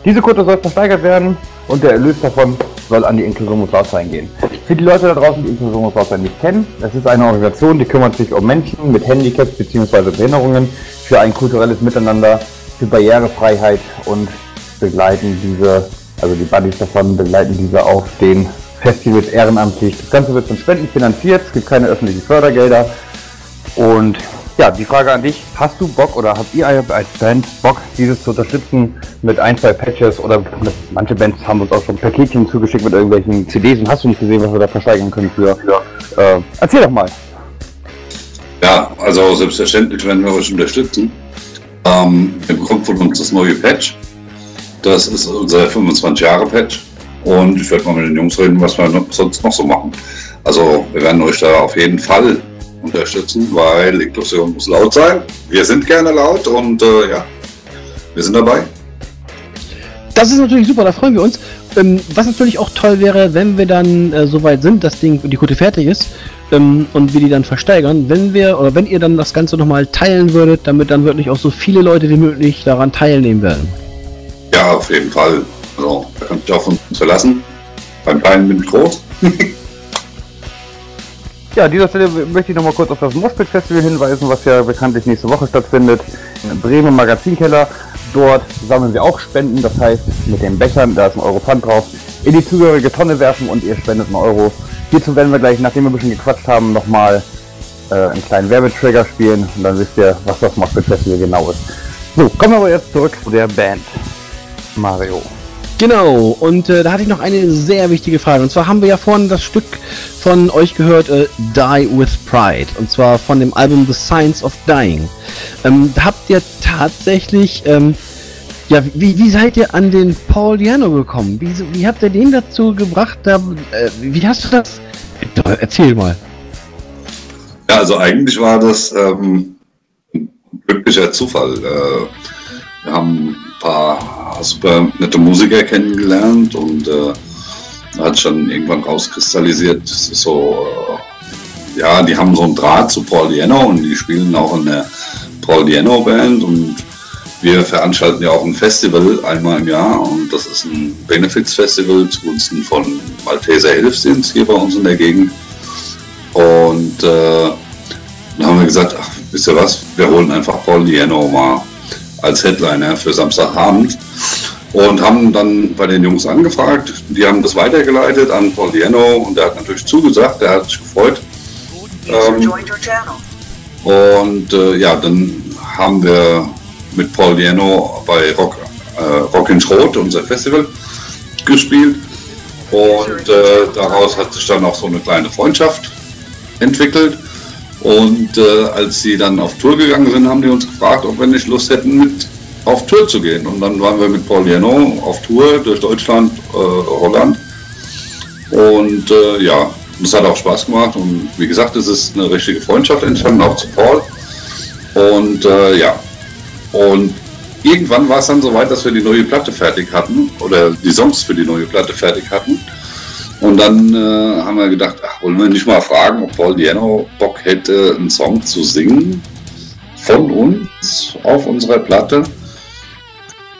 Diese Kutte soll versteigert werden und der Erlös davon soll an die Inklusion sein gehen. Für die Leute da draußen, die Inklusion sein nicht kennen, es ist eine Organisation, die kümmert sich um Menschen mit Handicaps bzw. Behinderungen für ein kulturelles Miteinander, für Barrierefreiheit und begleiten diese, also die Buddies davon begleiten diese auf den Festivals ehrenamtlich. Das Ganze wird von Spenden finanziert, es gibt keine öffentlichen Fördergelder. Und ja, die Frage an dich, hast du Bock oder habt ihr als Band Bock, dieses zu unterstützen mit ein, zwei Patches oder mit, manche Bands haben uns auch schon Paketchen zugeschickt mit irgendwelchen CDs und hast du nicht gesehen, was wir da versteigern können für, für äh, erzähl doch mal. Ja, also selbstverständlich werden wir euch unterstützen. Ähm, ihr bekommt von uns das neue Patch. Das ist unser 25-Jahre-Patch. Und ich werde mal mit den Jungs reden, was wir sonst noch so machen. Also wir werden euch da auf jeden Fall unterstützen, weil Inklusion muss laut sein. Wir sind gerne laut und äh, ja, wir sind dabei. Das ist natürlich super, da freuen wir uns. Ähm, was natürlich auch toll wäre, wenn wir dann äh, soweit sind, das Ding, die Kutte fertig ist ähm, und wir die dann versteigern, wenn wir oder wenn ihr dann das Ganze nochmal teilen würdet, damit dann wirklich auch so viele Leute wie möglich daran teilnehmen werden. Ja, auf jeden Fall. Also, da könnt ihr auf uns verlassen. Beim Kleinen bin ich groß. Ja, an dieser Stelle möchte ich noch mal kurz auf das Moshpit Festival hinweisen, was ja bekanntlich nächste Woche stattfindet. Im Magazinkeller. Dort sammeln wir auch Spenden, das heißt mit den Bechern, da ist ein Euro Pfand drauf, in die zugehörige Tonne werfen und ihr spendet einen Euro. Hierzu werden wir gleich, nachdem wir ein bisschen gequatscht haben, nochmal äh, einen kleinen Werbetrigger spielen und dann wisst ihr, was das Moshpit Festival genau ist. So, kommen wir aber jetzt zurück zu der Band. Mario. Genau, und äh, da hatte ich noch eine sehr wichtige Frage. Und zwar haben wir ja vorhin das Stück von euch gehört, äh, Die with Pride. Und zwar von dem Album The Science of Dying. Ähm, habt ihr tatsächlich, ähm, ja, wie, wie seid ihr an den Paul Diano gekommen? Wie, wie habt ihr den dazu gebracht? Da, äh, wie hast du das? Erzähl mal. Ja, also eigentlich war das ähm, ein glücklicher Zufall. Äh, wir haben paar super nette Musiker kennengelernt und äh, hat schon irgendwann rauskristallisiert, so, äh, ja, die haben so einen Draht zu Paul Diano und die spielen auch in der Paul Diano Band und wir veranstalten ja auch ein Festival einmal im Jahr und das ist ein Benefits-Festival zugunsten von Malteser Hilfsdienst hier bei uns in der Gegend. Und äh, dann haben wir gesagt, ach, wisst ihr was, wir holen einfach Paul Diano mal als Headliner für Samstagabend und haben dann bei den Jungs angefragt. Die haben das weitergeleitet an Paul Diano und der hat natürlich zugesagt, der hat sich gefreut. Ähm, und äh, ja, dann haben wir mit Paul Diano bei Rock, äh, Rock in Schrot, unser Festival, gespielt. Und äh, daraus hat sich dann auch so eine kleine Freundschaft entwickelt. Und äh, als sie dann auf Tour gegangen sind, haben die uns gefragt, ob wir nicht Lust hätten, mit auf Tour zu gehen. Und dann waren wir mit Paul Jano auf Tour durch Deutschland, äh, Holland. Und äh, ja, es hat auch Spaß gemacht. Und wie gesagt, es ist eine richtige Freundschaft entstanden, auch zu Paul. Und äh, ja, und irgendwann war es dann soweit, dass wir die neue Platte fertig hatten oder die Songs für die neue Platte fertig hatten. Und dann äh, haben wir gedacht, ach, wollen wir nicht mal fragen, ob Paul Diano Bock hätte, einen Song zu singen von uns auf unserer Platte.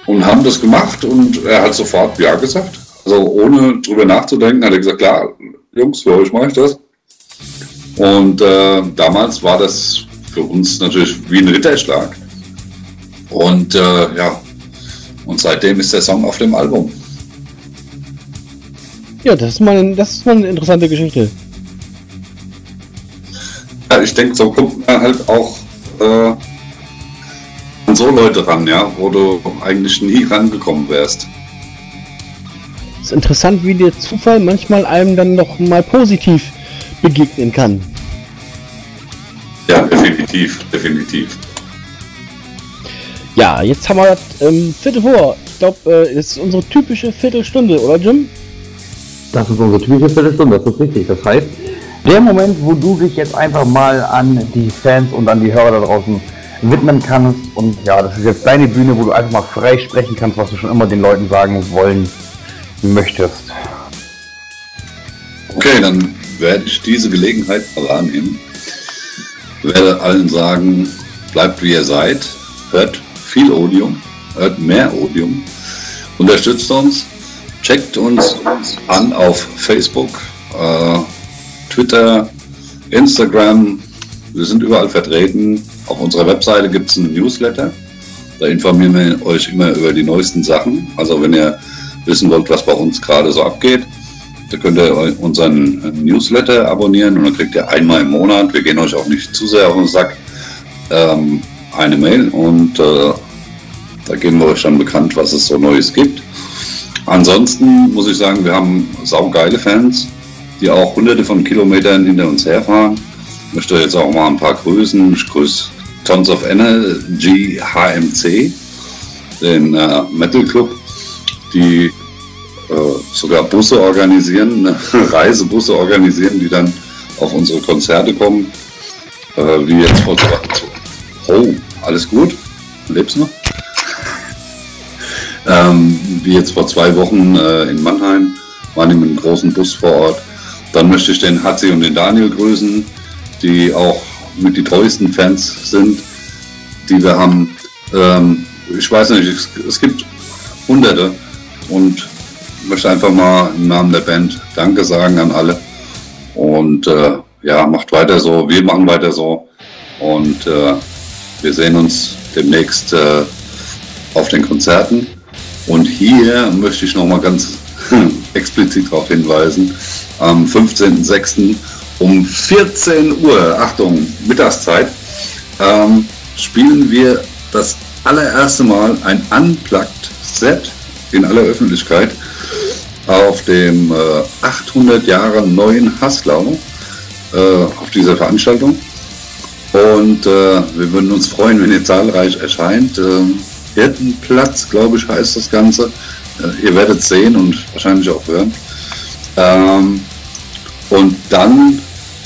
Und haben das gemacht und er hat sofort Ja gesagt. Also ohne drüber nachzudenken, hat er gesagt, klar, Jungs, für euch mache ich das. Und äh, damals war das für uns natürlich wie ein Ritterschlag. Und äh, ja, und seitdem ist der Song auf dem Album. Ja, das ist mal, ein, das ist mal eine interessante Geschichte. Ja, ich denke, so kommt man halt auch äh, an so Leute ran, ja, wo du eigentlich nie rangekommen wärst. Es ist interessant, wie der Zufall manchmal einem dann noch mal positiv begegnen kann. Ja, definitiv, definitiv. Ja, jetzt haben wir das ähm, Viertel vor. Ich glaube, äh, es ist unsere typische Viertelstunde, oder Jim? Das ist unsere typische Viertelstunde, das ist richtig. Das heißt, der Moment, wo du dich jetzt einfach mal an die Fans und an die Hörer da draußen widmen kannst. Und ja, das ist jetzt deine Bühne, wo du einfach mal frei sprechen kannst, was du schon immer den Leuten sagen wollen möchtest. Okay, dann werde ich diese Gelegenheit wahrnehmen. Werde allen sagen, bleibt wie ihr seid, hört viel Odium, hört mehr Odium, unterstützt uns, checkt uns an auf Facebook, äh, Twitter, Instagram, wir sind überall vertreten. Auf unserer Webseite gibt es einen Newsletter. Da informieren wir euch immer über die neuesten Sachen. Also wenn ihr wissen wollt, was bei uns gerade so abgeht, da könnt ihr unseren Newsletter abonnieren und dann kriegt ihr einmal im Monat, wir gehen euch auch nicht zu sehr auf den Sack, ähm, eine Mail und äh, da geben wir euch dann bekannt, was es so Neues gibt. Ansonsten muss ich sagen, wir haben saugeile Fans, die auch hunderte von Kilometern hinter uns herfahren. Ich möchte jetzt auch mal ein paar grüßen. Ich grüße Tons of Energy HMC, den äh, Metal Club, die äh, sogar Busse organisieren, Reisebusse organisieren, die dann auf unsere Konzerte kommen. Äh, wie jetzt vor zwei Oh, alles gut? Lebst noch? Ähm, wie jetzt vor zwei Wochen äh, in Mannheim waren die mit einem großen Bus vor Ort. Dann möchte ich den Hatzi und den Daniel grüßen, die auch mit die treuesten Fans sind, die wir haben. Ähm, ich weiß nicht, es, es gibt hunderte und möchte einfach mal im Namen der Band Danke sagen an alle. Und äh, ja, macht weiter so, wir machen weiter so. Und äh, wir sehen uns demnächst äh, auf den Konzerten. Und hier möchte ich nochmal ganz explizit darauf hinweisen, am 15.06. um 14 Uhr, Achtung, Mittagszeit, ähm, spielen wir das allererste Mal ein Unplugged-Set in aller Öffentlichkeit auf dem äh, 800 Jahre neuen Haslau äh, auf dieser Veranstaltung. Und äh, wir würden uns freuen, wenn ihr zahlreich erscheint. Hirtenplatz, glaube ich, heißt das Ganze. Äh, ihr werdet sehen und wahrscheinlich auch hören. Ähm, und dann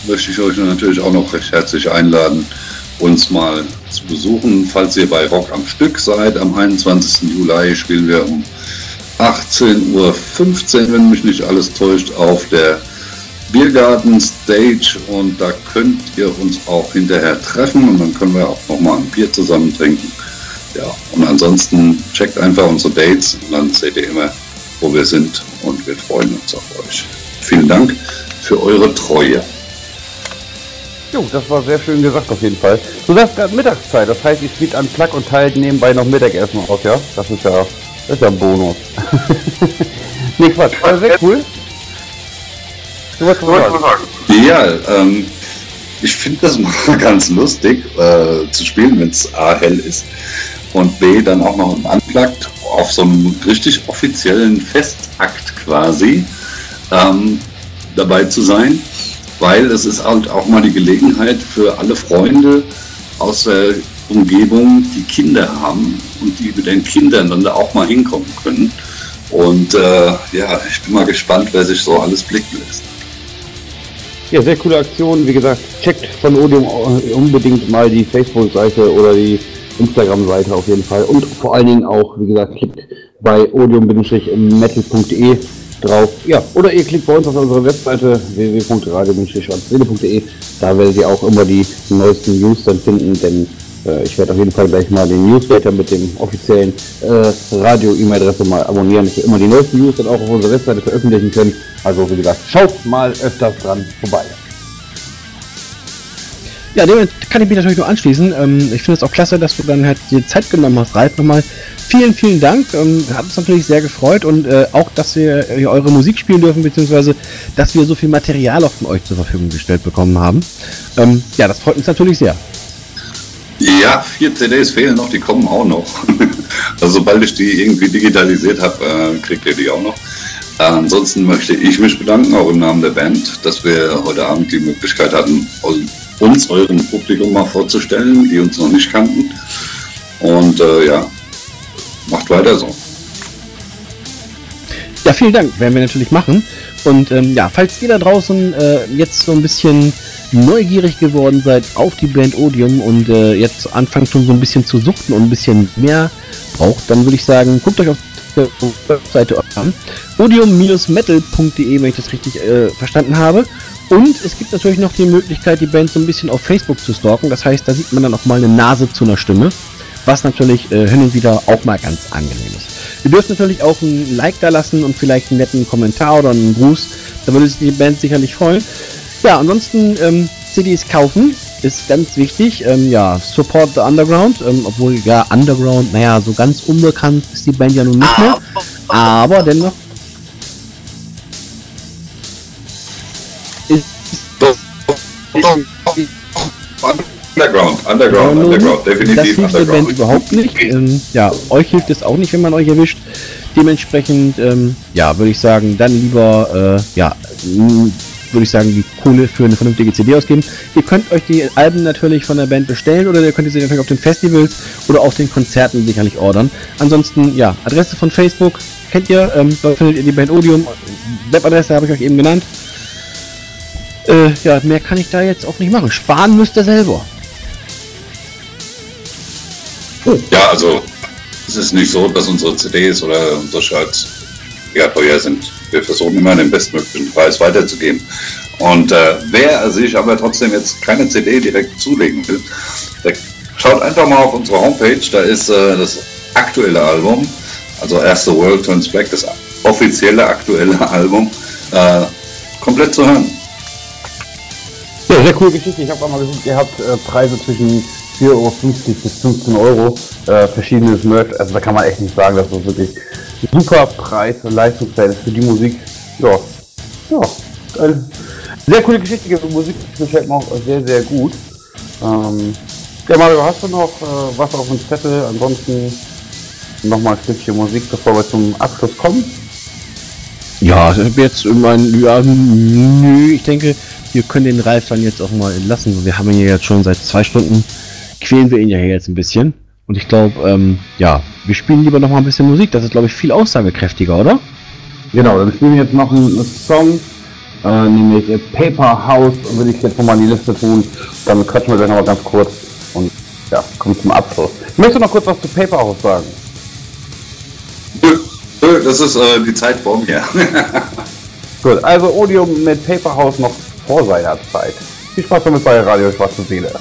möchte ich euch natürlich auch noch recht herzlich einladen, uns mal zu besuchen. Falls ihr bei Rock am Stück seid, am 21. Juli spielen wir um 18.15 Uhr, wenn mich nicht alles täuscht, auf der Biergarten Stage und da könnt ihr uns auch hinterher treffen und dann können wir auch nochmal ein Bier zusammen trinken. Ja, und ansonsten checkt einfach unsere Dates und dann seht ihr immer, wo wir sind und wir freuen uns auf euch. Vielen Dank für eure Treue. Jo, das war sehr schön gesagt auf jeden Fall. Du sagst gerade Mittagszeit, das heißt, ihr spielt an Plug und teilt nebenbei noch Mittagessen aus, ja? Das ist ja, das ist ja ein Bonus. nee, Quatsch, war sehr cool. Du wolltest was sagen. Ja, ähm, ich finde das mal ganz lustig äh, zu spielen, wenn es A hell ist und B dann auch noch im Unplugged auf so einem richtig offiziellen Festakt quasi ähm, dabei zu sein, weil es ist halt auch mal die Gelegenheit für alle Freunde aus der Umgebung, die Kinder haben und die mit den Kindern dann da auch mal hinkommen können. Und äh, ja, ich bin mal gespannt, wer sich so alles blicken lässt. Ja, sehr coole Aktion. Wie gesagt, checkt von Odium unbedingt mal die Facebook-Seite oder die Instagram-Seite auf jeden Fall. Und vor allen Dingen auch, wie gesagt, klickt bei odium-metal.de drauf. Ja, oder ihr klickt bei uns auf unserer Webseite www.radio-schwarzseele.de. Da werdet ihr auch immer die neuesten News dann finden, denn äh, ich werde auf jeden Fall gleich mal den Newsletter mit dem offiziellen äh, Radio-E-Mail-Adresse mal abonnieren, dass ihr immer die neuesten News dann auch auf unserer Webseite veröffentlichen könnt. Also wie gesagt, schaut mal öfters dran vorbei. Ja, dem kann ich mich natürlich nur anschließen. Ähm, ich finde es auch klasse, dass du dann halt dir Zeit genommen hast, Ralf. Nochmal vielen, vielen Dank. Ähm, hat uns natürlich sehr gefreut und äh, auch, dass wir äh, eure Musik spielen dürfen, beziehungsweise dass wir so viel Material auch von euch zur Verfügung gestellt bekommen haben. Ähm, ja, das freut uns natürlich sehr. Ja, vier CDs fehlen noch, die kommen auch noch. also sobald ich die irgendwie digitalisiert habe, äh, kriegt ihr die auch noch. Äh, ansonsten möchte ich mich bedanken, auch im Namen der Band, dass wir heute Abend die Möglichkeit hatten, uns eurem Publikum mal vorzustellen, die uns noch nicht kannten. Und äh, ja, macht weiter so. Ja, vielen Dank, werden wir natürlich machen. Und ähm, ja, falls ihr da draußen äh, jetzt so ein bisschen neugierig geworden seid auf die Band Odium und äh, jetzt anfangt schon so ein bisschen zu suchten und ein bisschen mehr braucht, dann würde ich sagen, guckt euch auf der Webseite an. odium-metal.de, wenn ich das richtig äh, verstanden habe. Und es gibt natürlich noch die Möglichkeit, die Band so ein bisschen auf Facebook zu stalken. Das heißt, da sieht man dann auch mal eine Nase zu einer Stimme, was natürlich äh, hin und wieder auch mal ganz angenehm ist. Ihr dürft natürlich auch ein Like da lassen und vielleicht einen netten Kommentar oder einen Gruß. Da würde sich die Band sicherlich freuen. Ja, ansonsten ähm, CDs kaufen ist ganz wichtig. Ähm, ja, Support the Underground, ähm, obwohl ja Underground, naja, so ganz unbekannt ist die Band ja nun nicht mehr. Aber dennoch Underground, Underground, Underground, definitiv das hilft der Band überhaupt nicht. Ähm, ja, euch hilft es auch nicht, wenn man euch erwischt. Dementsprechend, ähm, ja, würde ich sagen, dann lieber, äh, ja, würde ich sagen, die Kohle für eine vernünftige CD ausgeben. Ihr könnt euch die Alben natürlich von der Band bestellen oder ihr könnt sie natürlich auf den Festivals oder auf den Konzerten sicherlich ordern. Ansonsten, ja, Adresse von Facebook kennt ihr, ähm, da findet ihr die Band Odium. Webadresse habe ich euch eben genannt. Äh, ja, mehr kann ich da jetzt auch nicht machen. Sparen müsst ihr selber. Ja, also es ist nicht so, dass unsere CDs oder unsere Shirts ja teuer sind. Wir versuchen immer den bestmöglichen Preis weiterzugeben. Und äh, wer sich aber trotzdem jetzt keine CD direkt zulegen will, der schaut einfach mal auf unsere Homepage. Da ist äh, das aktuelle Album, also erste World Turns Black, das offizielle aktuelle Album, äh, komplett zu hören. Ja, sehr coole Geschichte. Ich habe auch mal gesehen, ihr habt äh, Preise zwischen 4,50 Euro bis 15 Euro, äh, verschiedenes Merch. Also da kann man echt nicht sagen, dass das wirklich super Preis und Leistungsverhältnis für die Musik. Ja, ja, eine sehr coole Geschichte. Die Musik gefällt mir auch sehr, sehr gut. Ähm, ja, Mario, hast du noch äh, was auf dem Zettel? Ansonsten nochmal ein Stückchen Musik, bevor wir zum Abschluss kommen. Ja, jetzt mein, ja, nö, ich denke, wir können den Ralf dann jetzt auch mal entlassen. Wir haben ihn ja jetzt schon seit zwei Stunden, quälen wir ihn ja hier jetzt ein bisschen. Und ich glaube, ähm, ja, wir spielen lieber noch mal ein bisschen Musik. Das ist, glaube ich, viel aussagekräftiger, oder? Genau, dann spielen wir jetzt noch einen Song, äh, nämlich Paper House, würde ich jetzt nochmal in die Liste tun. Dann quatschen wir gleich nochmal ganz kurz und ja, kommen zum Abschluss. Ich möchte noch kurz was zu Paper House sagen. Das ist äh, die Zeit vor mir. Gut, also Odium mit Paper House noch vor seiner Zeit. Viel Spaß damit bei Radio Schwarze Seele.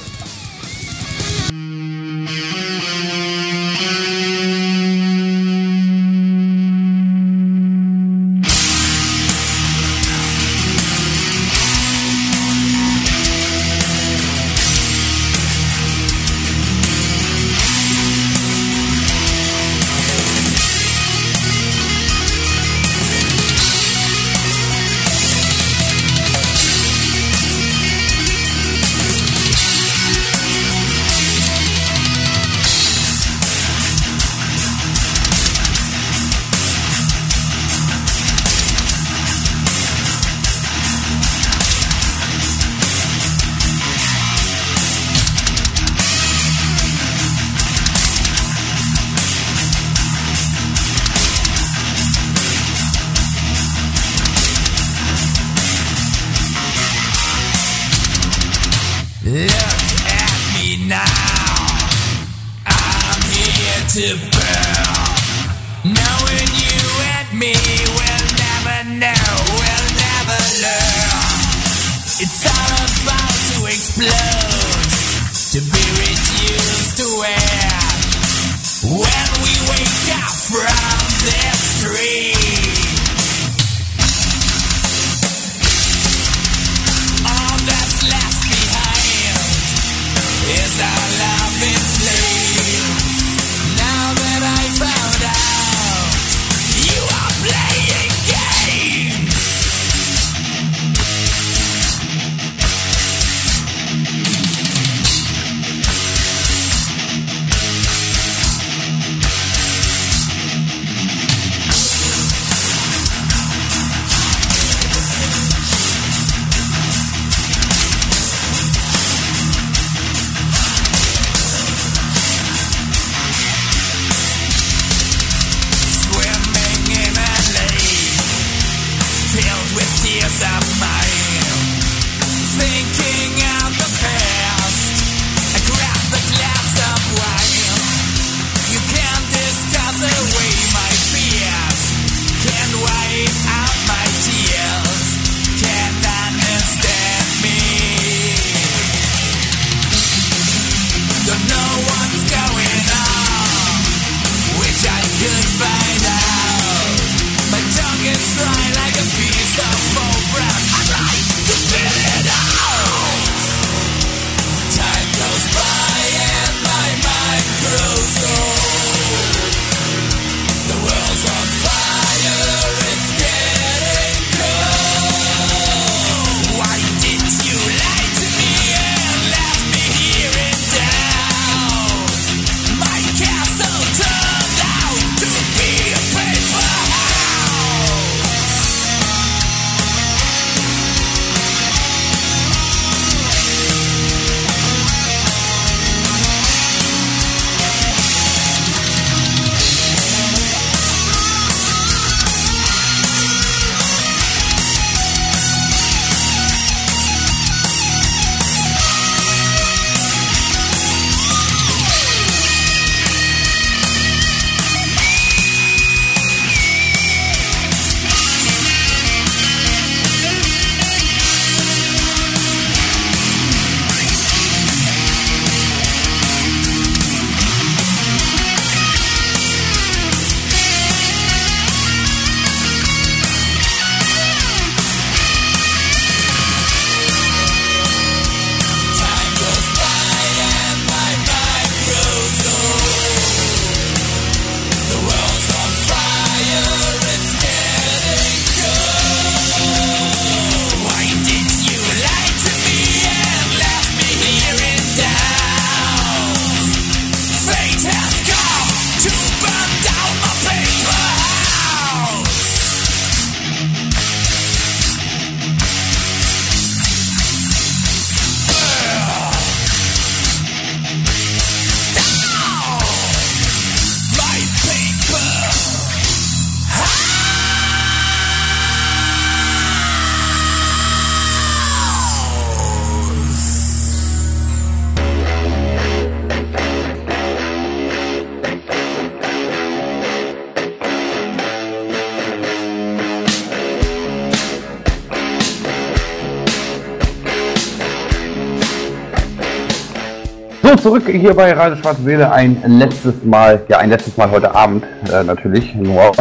So, zurück hier bei Radio Schwarze Seele. Ein letztes Mal, ja, ein letztes Mal heute Abend äh, natürlich. Nur,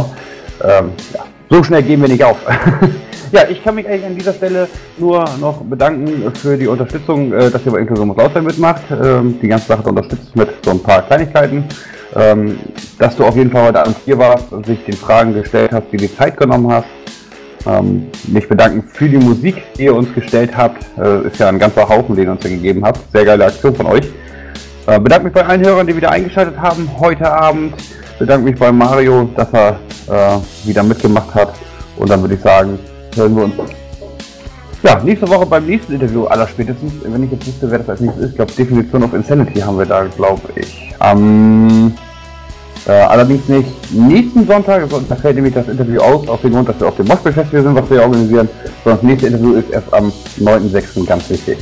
ähm, ja, so schnell gehen wir nicht auf. ja, ich kann mich eigentlich an dieser Stelle nur noch bedanken für die Unterstützung, äh, dass ihr bei Inklusion muss Lautsein mitmacht. Ähm, die ganze Sache unterstützt mit so ein paar Kleinigkeiten. Ähm, dass du auf jeden Fall heute Abend hier warst und sich den Fragen gestellt hast, die die Zeit genommen hast. Ähm, mich bedanken für die Musik, die ihr uns gestellt habt. Äh, ist ja ein ganzer Haufen, den ihr uns gegeben habt. Sehr geile Aktion von euch. Äh, bedanke mich bei allen Hörern, die wieder eingeschaltet haben heute Abend. Bedanke mich bei Mario, dass er äh, wieder mitgemacht hat. Und dann würde ich sagen, hören wir uns ja, nächste Woche beim nächsten Interview aller spätestens. Wenn ich jetzt wüsste, wer das als nächstes ist. Glaube, Definition of Insanity haben wir da, glaube ich. Ähm, äh, allerdings nicht nächsten Sonntag, da fällt nämlich das Interview aus, auf den Grund, dass wir auf dem Moskau Festival sind, was wir organisieren, sondern das nächste Interview ist erst am 9.6. ganz wichtig.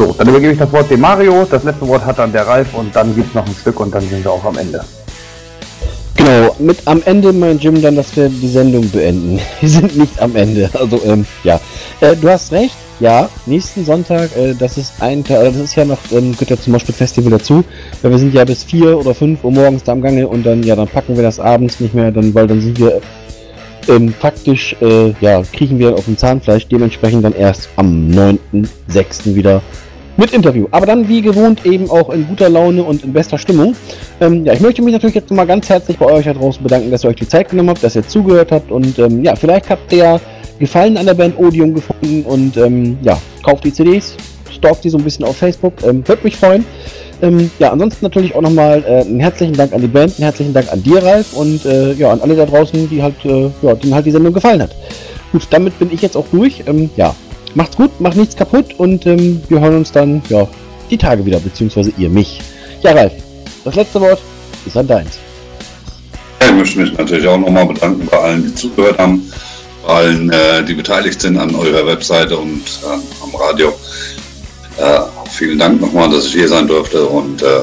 So, dann übergebe ich das Wort dem Mario, das letzte Wort hat dann der Ralf und dann gibt es noch ein Stück und dann sind wir auch am Ende. Genau, mit am Ende, mein Jim, dann, dass wir die Sendung beenden. Wir sind nicht am Ende. Also, ähm, ja. Äh, du hast recht, ja, nächsten Sonntag, äh, das ist ein Tag, das ist ja noch, ähm, gehört ja zum Beispiel Festival dazu, weil wir sind ja bis 4 oder 5 Uhr morgens da am Gange und dann, ja, dann packen wir das abends nicht mehr, dann, weil dann sind wir ähm, praktisch, äh, ja, kriechen wir auf dem Zahnfleisch, dementsprechend dann erst am 9.6. wieder mit Interview. Aber dann wie gewohnt eben auch in guter Laune und in bester Stimmung. Ähm, ja, ich möchte mich natürlich jetzt mal ganz herzlich bei euch da draußen bedanken, dass ihr euch die Zeit genommen habt, dass ihr zugehört habt und ähm, ja, vielleicht habt ihr Gefallen an der Band Odium gefunden und ähm, ja, kauft die CDs, stalkt die so ein bisschen auf Facebook, ähm, würde mich freuen. Ähm, ja, ansonsten natürlich auch nochmal äh, einen herzlichen Dank an die Band, einen herzlichen Dank an dir, Ralf, und äh, ja, an alle da draußen, die halt, äh, ja, denen halt die Sendung gefallen hat. Gut, damit bin ich jetzt auch durch. Ähm, ja, macht's gut, macht nichts kaputt und ähm, wir hören uns dann, ja, die Tage wieder, beziehungsweise ihr mich. Ja, Ralf, das letzte Wort ist an deins. Ich möchte mich natürlich auch nochmal bedanken bei allen, die zugehört haben, bei allen, äh, die beteiligt sind an eurer Webseite und äh, am Radio. Äh, vielen Dank nochmal, dass ich hier sein durfte und äh,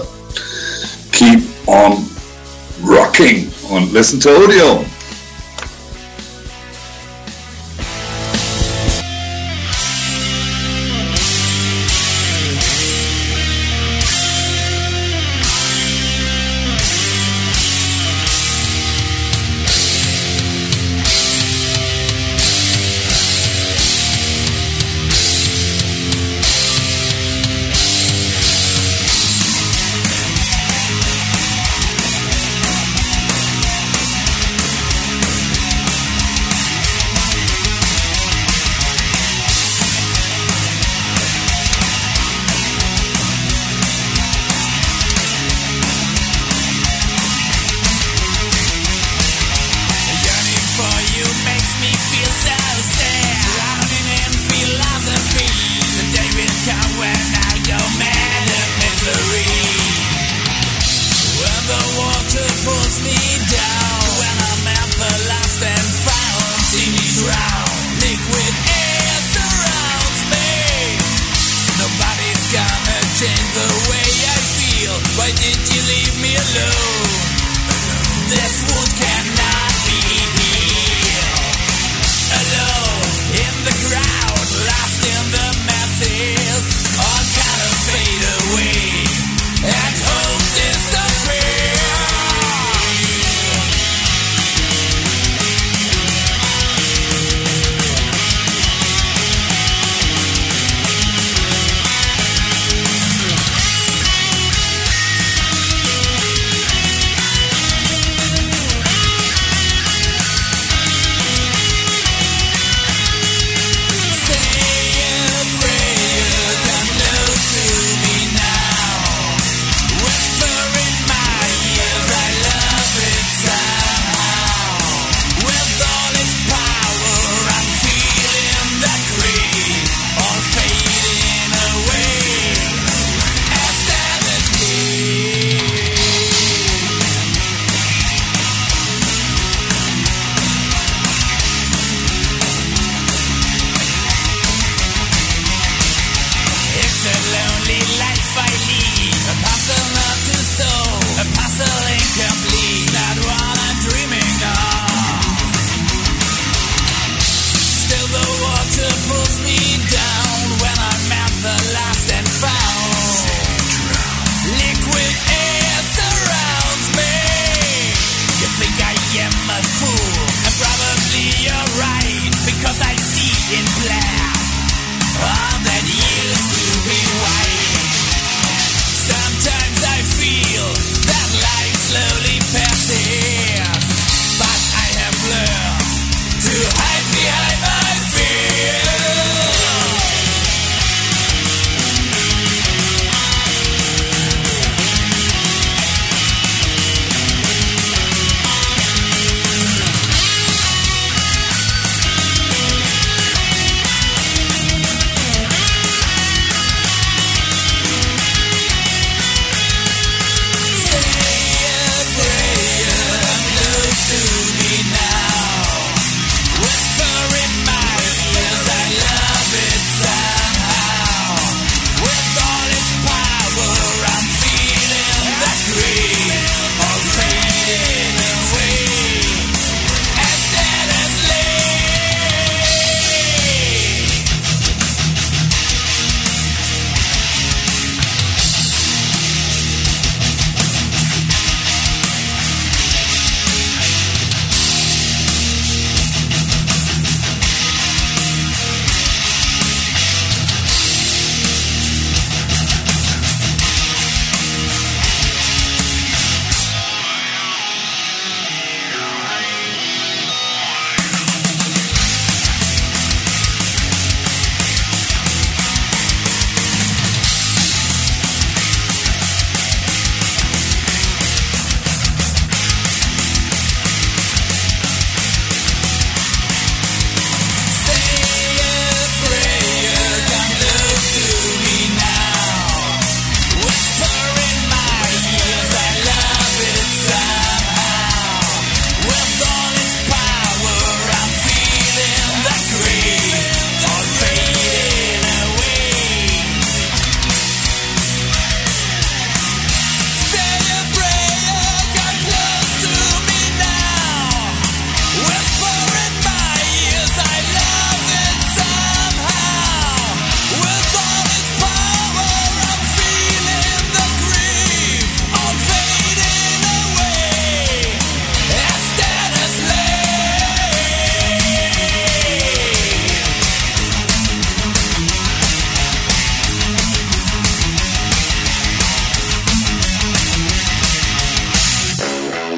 keep on rocking und listen to Audio.